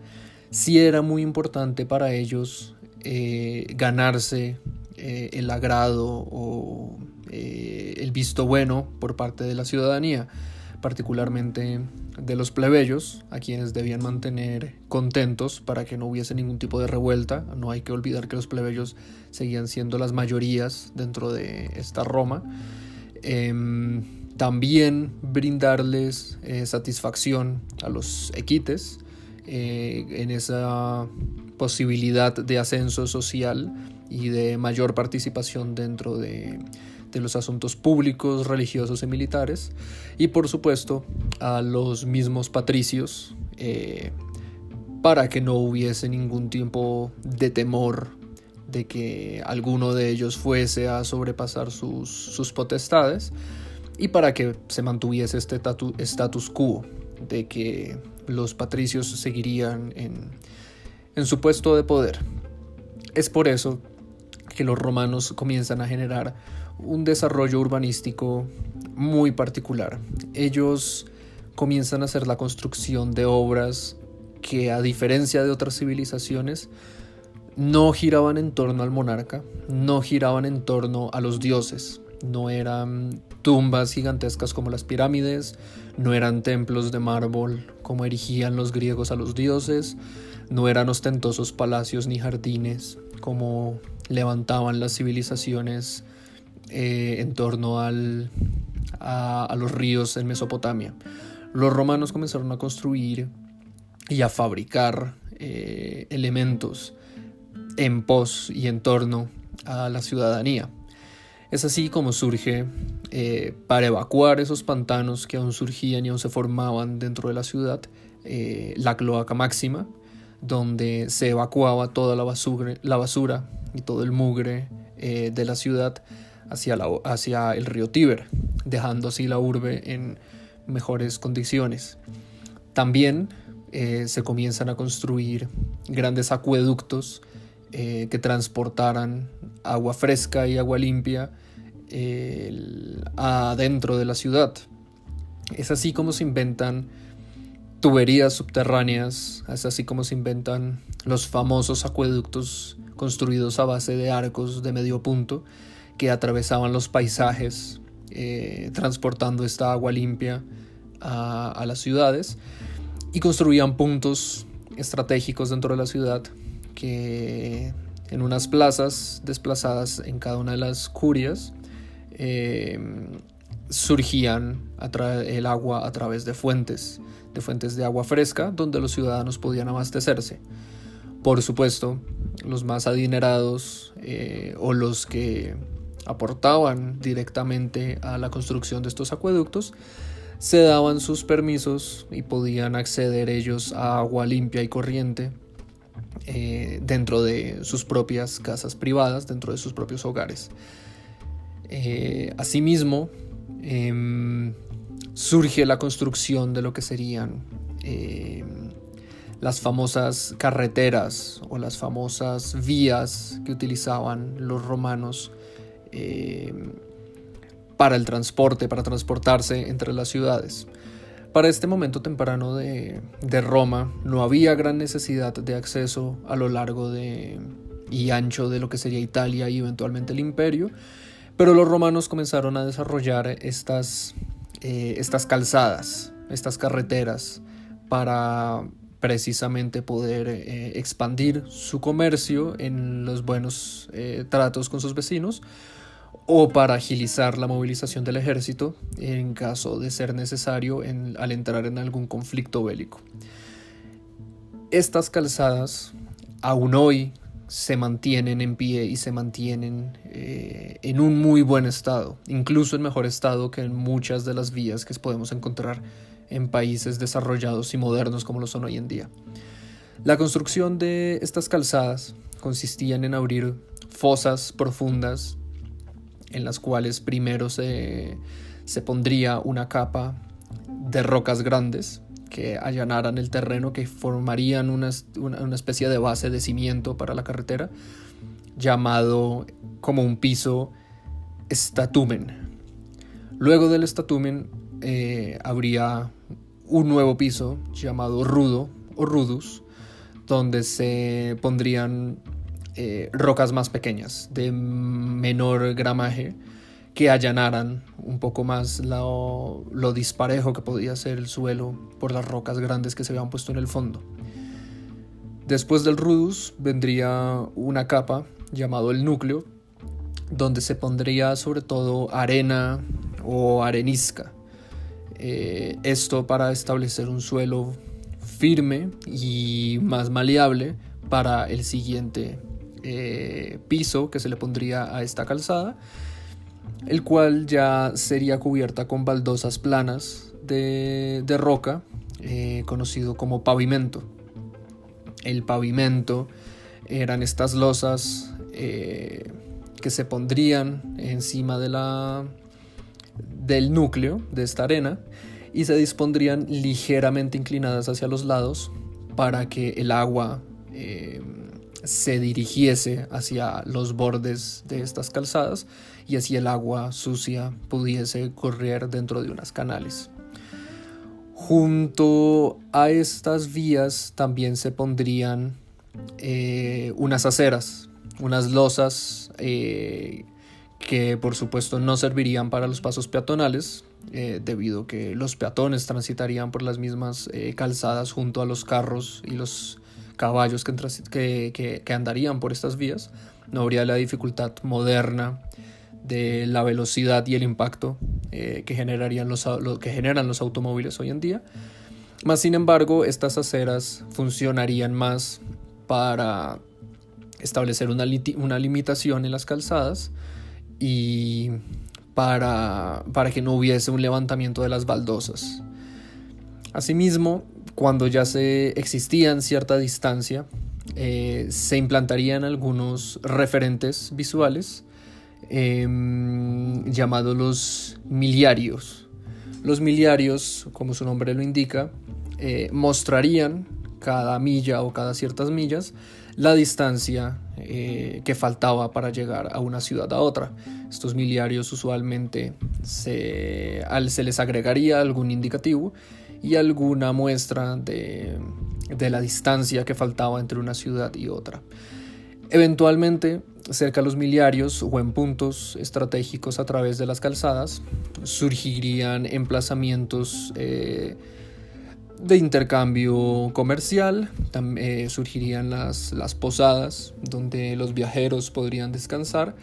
sí era muy importante para ellos eh, ganarse el agrado o el visto bueno por parte de la ciudadanía particularmente de los plebeyos, a quienes debían mantener contentos para que no hubiese ningún tipo de revuelta. No hay que olvidar que los plebeyos seguían siendo las mayorías dentro de esta Roma. Em, también brindarles eh, satisfacción a los equites eh, en esa posibilidad de ascenso social y de mayor participación dentro de de los asuntos públicos, religiosos y militares, y por supuesto a los mismos patricios, eh, para que no hubiese ningún tiempo de temor de que alguno de ellos fuese a sobrepasar sus, potestades, y para que se mantuviese este status quo de que los patricios seguirían en, en su puesto de poder. Es por eso que los romanos comienzan a generar un desarrollo urbanístico muy particular. Ellos comienzan a hacer la construcción de obras que a diferencia de otras civilizaciones no giraban en torno al monarca, no giraban en torno a los dioses, no eran tumbas gigantescas como las pirámides, no eran templos de mármol como erigían los griegos a los dioses, no eran ostentosos palacios ni jardines como levantaban las civilizaciones eh, en torno al, a, los ríos en Mesopotamia. Los romanos comenzaron a construir y a fabricar eh, elementos en pos y en torno a la ciudadanía. Es así como surge, eh, para evacuar esos pantanos que aún surgían y aún se formaban dentro de la ciudad, la cloaca máxima, donde se evacuaba toda la basura, la basura y todo el mugre de la ciudad hacia, el río Tíber, dejando así la urbe en mejores condiciones. También eh, se comienzan a construir grandes acueductos eh, que transportaran agua fresca y agua limpia adentro de la ciudad. Es así como se inventan tuberías subterráneas, es así como se inventan los famosos acueductos construidos a base de arcos de medio punto que atravesaban los paisajes eh, transportando esta agua limpia a, las ciudades y construían puntos estratégicos dentro de la ciudad que en unas plazas desplazadas en cada una de las curias eh, surgían el agua a través de fuentes, de fuentes de agua fresca donde los ciudadanos podían abastecerse. Por supuesto, los más adinerados eh, o los que aportaban directamente a la construcción de estos acueductos, se daban sus permisos y podían acceder ellos a agua limpia y corriente eh, dentro de sus propias casas privadas, dentro de sus propios hogares. Eh, asimismo, em, surge la construcción de lo que serían em, las famosas carreteras o las famosas vías que utilizaban los romanos eh, para el transporte, para transportarse entre las ciudades. Para este momento temprano de, Roma no había gran necesidad de acceso a lo largo de, y ancho de lo que sería Italia y eventualmente el imperio, pero los romanos comenzaron a desarrollar estas eh, estas calzadas, estas carreteras, para precisamente poder eh, expandir su comercio en los buenos eh, tratos con sus vecinos o para agilizar la movilización del ejército en caso de ser necesario al entrar en algún conflicto bélico. Estas calzadas aún hoy se mantienen en pie y se mantienen eh, en un muy buen estado, incluso en mejor estado que en muchas de las vías que podemos encontrar en países desarrollados y modernos como lo son hoy en día. La construcción de estas calzadas consistían en abrir fosas profundas en las cuales primero se, se pondría una capa de rocas grandes que allanaran el terreno, que formarían una, una, especie de base de cimiento para la carretera, llamado como un piso statumen. Luego del statumen eh, habría un nuevo piso llamado rudo o rudus, donde se pondrían eh, rocas más pequeñas, de menor gramaje, que allanaran un poco más lo, lo, disparejo que podía ser el suelo por las rocas grandes que se habían puesto en el fondo. Después del rudus vendría una capa llamado el núcleo, donde se pondría sobre todo arena o arenisca, eh, esto para establecer un suelo firme y más maleable para el siguiente eh, piso que se le pondría a esta calzada, el cual ya sería cubierta con baldosas planas de, roca, eh, conocido como pavimento. El pavimento eran estas losas que se pondrían encima de la, del núcleo de esta arena y se dispondrían ligeramente inclinadas hacia los lados para que el agua eh, se dirigiese hacia los bordes de estas calzadas y así el agua sucia pudiese correr dentro de unas canales. Junto a estas vías también se pondrían eh, unas aceras, unas losas eh, que por supuesto no servirían para los pasos peatonales, eh, debido a que los peatones transitarían por las mismas calzadas junto a los carros y los caballos que, andarían por estas vías. No habría la dificultad moderna de la velocidad y el impacto eh, que, generarían los, que generan los automóviles hoy en día. Más sin embargo, estas aceras funcionarían más para establecer una, una limitación en las calzadas y para, para que no hubiese un levantamiento de las baldosas. Asimismo, cuando ya se existía cierta distancia, eh, se implantarían algunos referentes visuales em, llamados los miliarios. Los miliarios, como su nombre lo indica, eh, mostrarían cada milla o cada ciertas millas la distancia eh, que faltaba para llegar a una ciudad a otra. Estos miliarios usualmente se, se les agregaría algún indicativo y alguna muestra de, de la distancia que faltaba entre una ciudad y otra. Eventualmente, cerca de los miliarios o en puntos estratégicos a través de las calzadas, surgirían emplazamientos eh, de intercambio comercial, eh, surgirían las, las, posadas donde los viajeros podrían descansar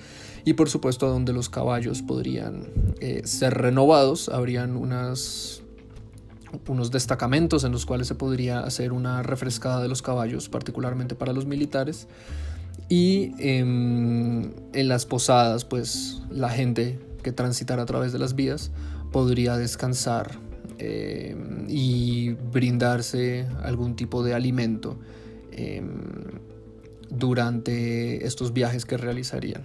y por supuesto donde los caballos podrían eh, ser renovados, habrían unas, unos destacamentos en los cuales se podría hacer una refrescada de los caballos, particularmente para los militares. Y em, en las posadas, pues la gente que transitara a través de las vías podría descansar eh, y brindarse algún tipo de alimento em, durante estos viajes que realizarían.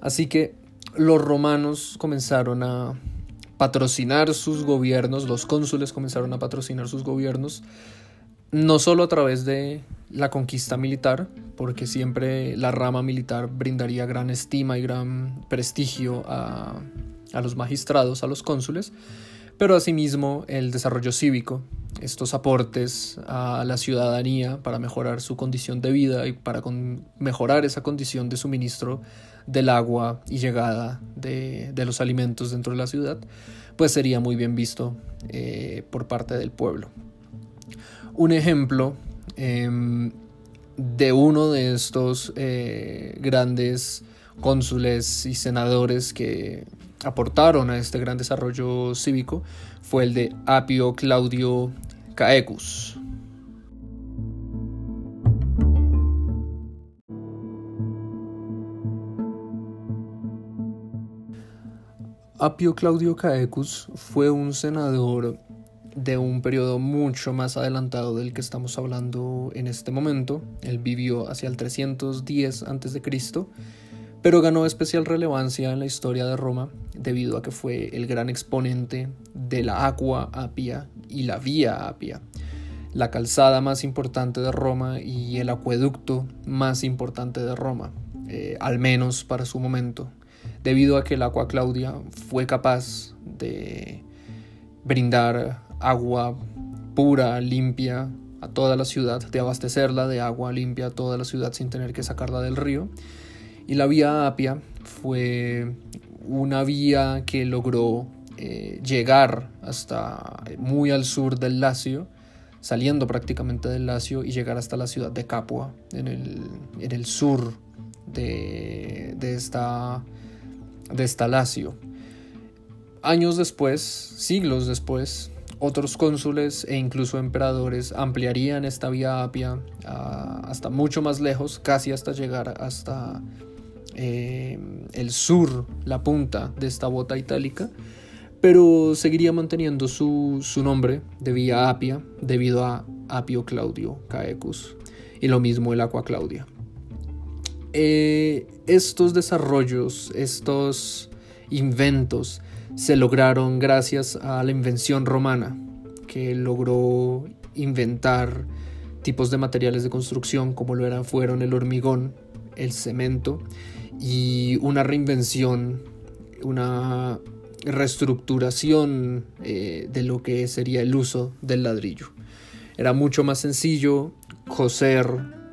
Así que los romanos comenzaron a patrocinar sus gobiernos, los cónsules comenzaron a patrocinar sus gobiernos, no solo a través de la conquista militar, porque siempre la rama militar brindaría gran estima y gran prestigio a, a los magistrados, a los cónsules, pero asimismo el desarrollo cívico, estos aportes a la ciudadanía para mejorar su condición de vida y para mejorar esa condición de suministro del agua y llegada de, los alimentos dentro de la ciudad, pues sería muy bien visto eh, por parte del pueblo. Un ejemplo em, de uno de estos eh, grandes cónsules y senadores que aportaron a este gran desarrollo cívico fue el de Apio Claudio Caecus. Apio Claudio Caecus fue un senador de un periodo mucho más adelantado del que estamos hablando en este momento. Él vivió hacia el 310 a.C., pero ganó especial relevancia en la historia de Roma debido a que fue el gran exponente de la Aqua Apia y la Vía Apia, la calzada más importante de Roma y el acueducto más importante de Roma, eh, al menos para su momento debido a que el agua Claudia fue capaz de brindar agua pura, limpia a toda la ciudad, de abastecerla de agua limpia a toda la ciudad sin tener que sacarla del río. Y la vía Apia fue una vía que logró eh, llegar hasta muy al sur del Lacio, saliendo prácticamente del Lacio y llegar hasta la ciudad de Capua, en el, sur de, de esta de Stalacio. Años después, siglos después, otros cónsules e incluso emperadores ampliarían esta vía apia ah, hasta mucho más lejos, casi hasta llegar hasta eh, el sur, la punta de esta bota itálica, pero seguiría manteniendo su, nombre de vía apia debido a Apio Claudio Caecus y lo mismo el Aqua Claudia. Eh, estos desarrollos, estos inventos, se lograron gracias a la invención romana, que logró inventar tipos de materiales de construcción como lo eran, fueron el hormigón, el cemento y una reinvención, una reestructuración eh, de lo que sería el uso del ladrillo. Era mucho más sencillo coser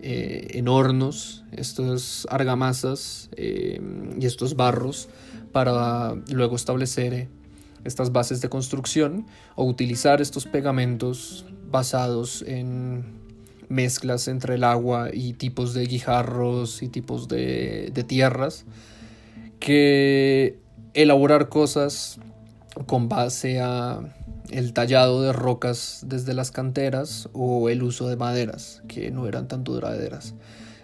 eh, en hornos, estas argamasas eh, y estos barros para luego establecer eh, estas bases de construcción o utilizar estos pegamentos basados en mezclas entre el agua y tipos de guijarros y tipos de, de tierras que elaborar cosas con base a el tallado de rocas desde las canteras o el uso de maderas, que no eran tan duraderas.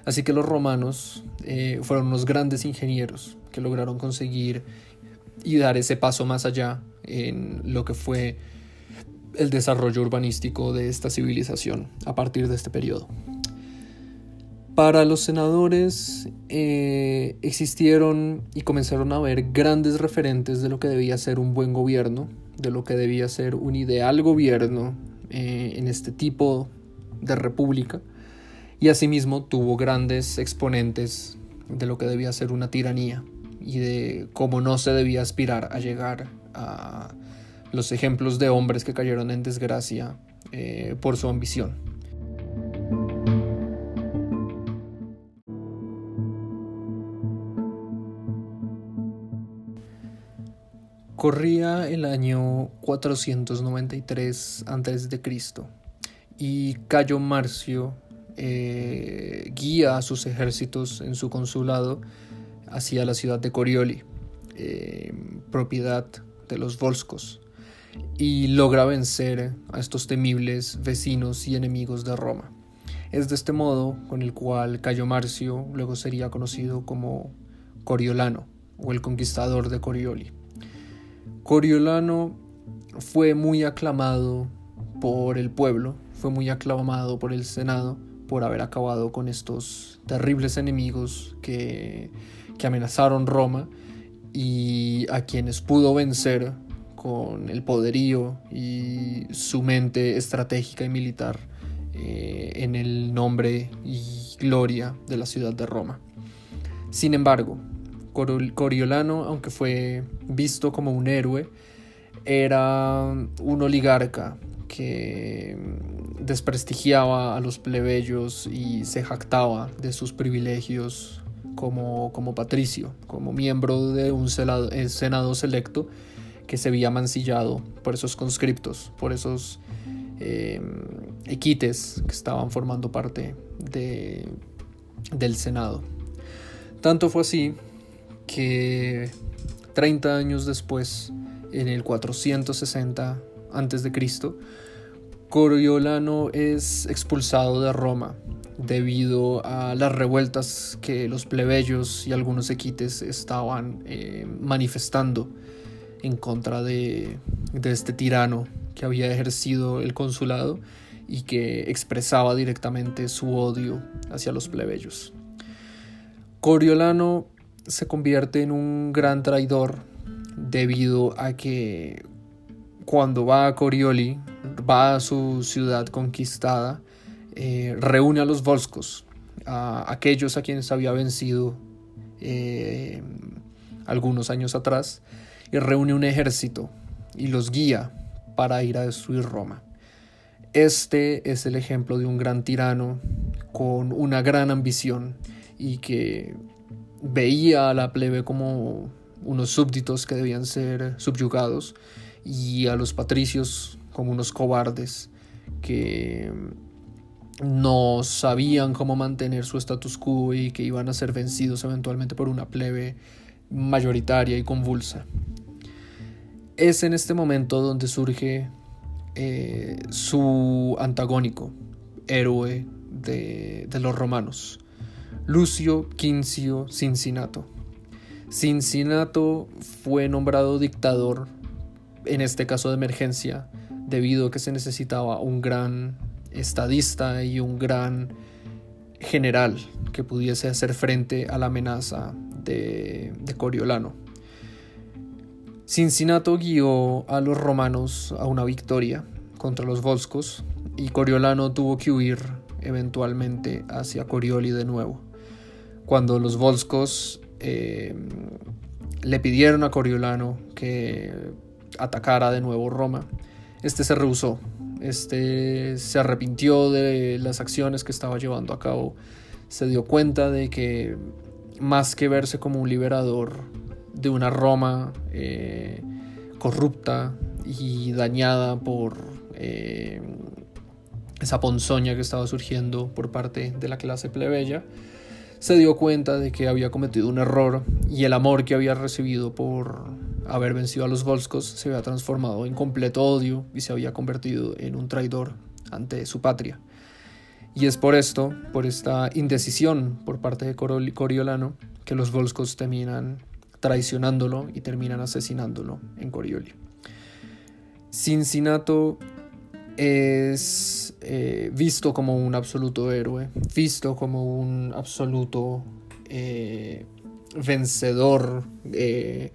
Así que los romanos eh, fueron unos grandes ingenieros que lograron conseguir y dar ese paso más allá en lo que fue el desarrollo urbanístico de esta civilización a partir de este periodo. Para los senadores eh, existieron y comenzaron a haber grandes referentes de lo que debía ser un buen gobierno, de lo que debía ser un ideal gobierno eh, en este tipo de república y asimismo tuvo grandes exponentes de lo que debía ser una tiranía y de cómo no se debía aspirar a llegar a los ejemplos de hombres que cayeron en desgracia eh, por su ambición. Corría el año 493 a.C. y Cayo Marcio eh, guía a sus ejércitos en su consulado hacia la ciudad de Corioli, eh, propiedad de los Volscos, y logra vencer a estos temibles vecinos y enemigos de Roma. Es de este modo con el cual Cayo Marcio luego sería conocido como Coriolano o el conquistador de Corioli. Coriolano fue muy aclamado por el pueblo, fue muy aclamado por el Senado por haber acabado con estos terribles enemigos que, amenazaron Roma y a quienes pudo vencer con el poderío y su mente estratégica y militar eh, en el nombre y gloria de la ciudad de Roma. Sin embargo, Coriolano, aunque fue visto como un héroe, era un oligarca que desprestigiaba a los plebeyos y se jactaba de sus privilegios como, como patricio, como miembro de un senado selecto que se había mancillado por esos conscriptos, por esos eh, equites que estaban formando parte de, del Senado. Tanto fue así que 30 años después, en el 460 a.C., Coriolano es expulsado de Roma debido a las revueltas que los plebeyos y algunos equites estaban eh, manifestando en contra de, de este tirano que había ejercido el consulado y que expresaba directamente su odio hacia los plebeyos. Coriolano se convierte en un gran traidor debido a que cuando va a Corioli, va a su ciudad conquistada, eh, reúne a los Volscos, a aquellos a quienes había vencido eh, algunos años atrás, y reúne un ejército y los guía para ir a destruir Roma. Este es el ejemplo de un gran tirano con una gran ambición y que veía a la plebe como unos súbditos que debían ser subyugados y a los patricios como unos cobardes que no sabían cómo mantener su status quo y que iban a ser vencidos eventualmente por una plebe mayoritaria y convulsa. Es en este momento donde surge eh, su antagónico, héroe de, de los romanos, Lucio Quincio Cincinnato. Cincinnato fue nombrado dictador, en este caso de emergencia, debido a que se necesitaba un gran estadista y un gran general que pudiese hacer frente a la amenaza de, Coriolano. Cincinnato guió a los romanos a una victoria contra los volscos y Coriolano tuvo que huir eventualmente hacia Corioli de nuevo. Cuando los volscos eh, le pidieron a Coriolano que atacara de nuevo Roma. Este se rehusó, este se arrepintió de las acciones que estaba llevando a cabo, se dio cuenta de que más que verse como un liberador de una Roma eh, corrupta y dañada por eh, esa ponzoña que estaba surgiendo por parte de la clase plebeya, se dio cuenta de que había cometido un error y el amor que había recibido por haber vencido a los Volscos se había transformado en completo odio y se había convertido en un traidor ante su patria. Y es por esto, por esta indecisión por parte de Coriolano, que los Volscos terminan traicionándolo y terminan asesinándolo en Corioli. Cincinnato es eh, visto como un absoluto héroe, visto como un absoluto eh, vencedor eh,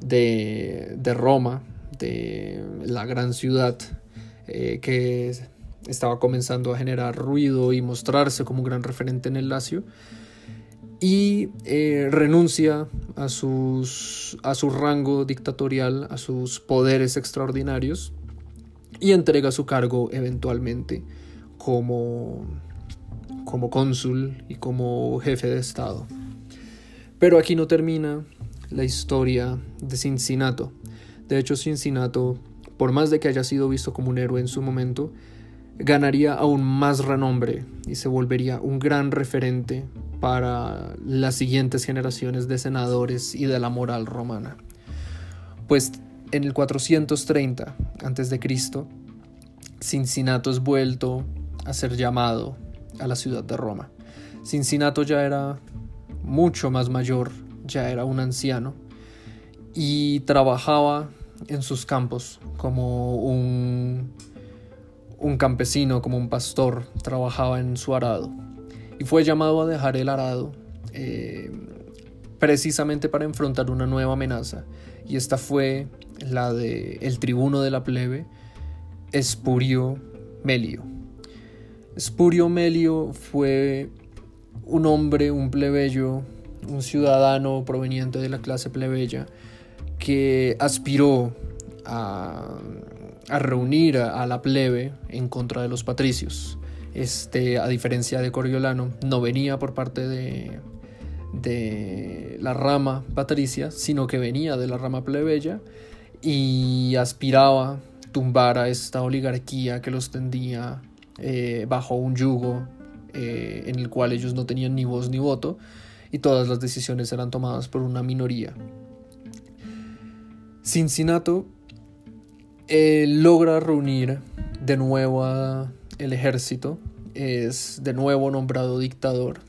de, de, Roma, de la gran ciudad que estaba comenzando a generar ruido y mostrarse como un gran referente en el Lacio. Y renuncia a, sus, a su rango dictatorial, a sus poderes extraordinarios, y entrega su cargo eventualmente como, como cónsul y como jefe de Estado. Pero aquí no termina la historia de Cincinnato. De hecho, Cincinnato, por más de que haya sido visto como un héroe en su momento, ganaría aún más renombre y se volvería un gran referente para las siguientes generaciones de senadores y de la moral romana. Pues en el 430 a.C., Cincinnato es vuelto a ser llamado a la ciudad de Roma. Cincinnato ya era mucho más mayor, ya era un anciano y trabajaba en sus campos como un, un campesino, como un pastor, trabajaba en su arado y fue llamado a dejar el arado eh, precisamente para enfrentar una nueva amenaza y esta fue la de el tribuno de la plebe, Espurio Melio. Espurio Melio fue un hombre, un plebeyo, un ciudadano proveniente de la clase plebeya que aspiró a, reunir a, la plebe en contra de los patricios. Este, a diferencia de Coriolano, no venía por parte de, de la rama patricia, sino que venía de la rama plebeya y aspiraba tumbar a esta oligarquía que los tendía eh, bajo un yugo eh, en el cual ellos no tenían ni voz ni voto y todas las decisiones eran tomadas por una minoría. Cincinnato eh, logra reunir de nuevo a el ejército, es de nuevo nombrado dictador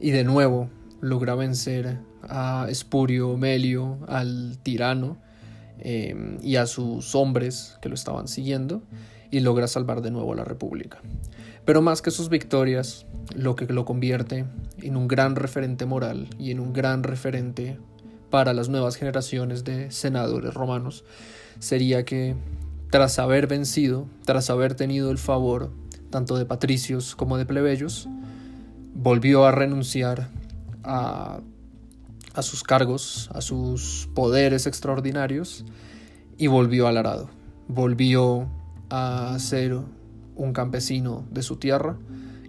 y de nuevo logra vencer a Espurio Melio, al tirano, em, y a sus hombres que lo estaban siguiendo, y logra salvar de nuevo a la República. Pero más que sus victorias, lo que lo convierte en un gran referente moral y en un gran referente para las nuevas generaciones de senadores romanos sería que tras haber vencido, tras haber tenido el favor tanto de patricios como de plebeyos, volvió a renunciar a, a sus cargos, a sus poderes extraordinarios y volvió al arado. Volvió a ser un campesino de su tierra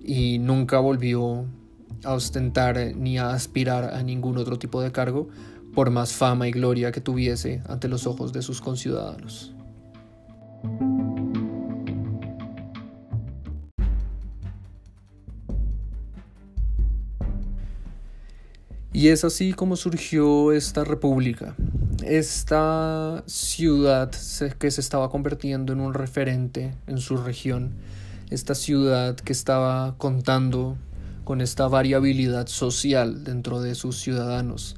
y nunca volvió a ostentar ni a aspirar a ningún otro tipo de cargo, por más fama y gloria que tuviese ante los ojos de sus conciudadanos. Y es así como surgió esta república, esta ciudad que se estaba convirtiendo en un referente en su región, esta ciudad que estaba contando con esta variabilidad social dentro de sus ciudadanos,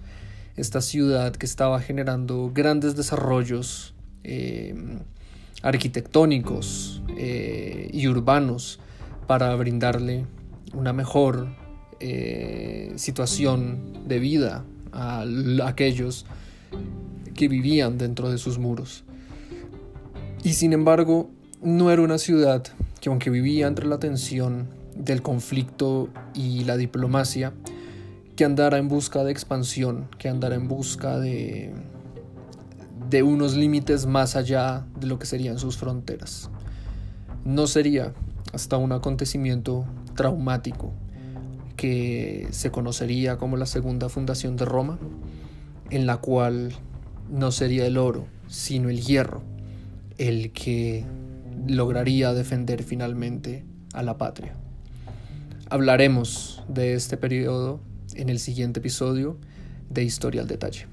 esta ciudad que estaba generando grandes desarrollos eh, arquitectónicos eh, y urbanos para brindarle una mejor eh, situación de vida a aquellos que vivían dentro de sus muros. Y sin embargo, no era una ciudad que aunque vivía entre la tensión del conflicto y la diplomacia, que andara en busca de expansión, que andara en busca de, de unos límites más allá de lo que serían sus fronteras. No sería hasta un acontecimiento traumático que se conocería como la segunda fundación de Roma, en la cual no sería el oro, sino el hierro, el que lograría defender finalmente a la patria. Hablaremos de este periodo en el siguiente episodio de Historia al Detalle.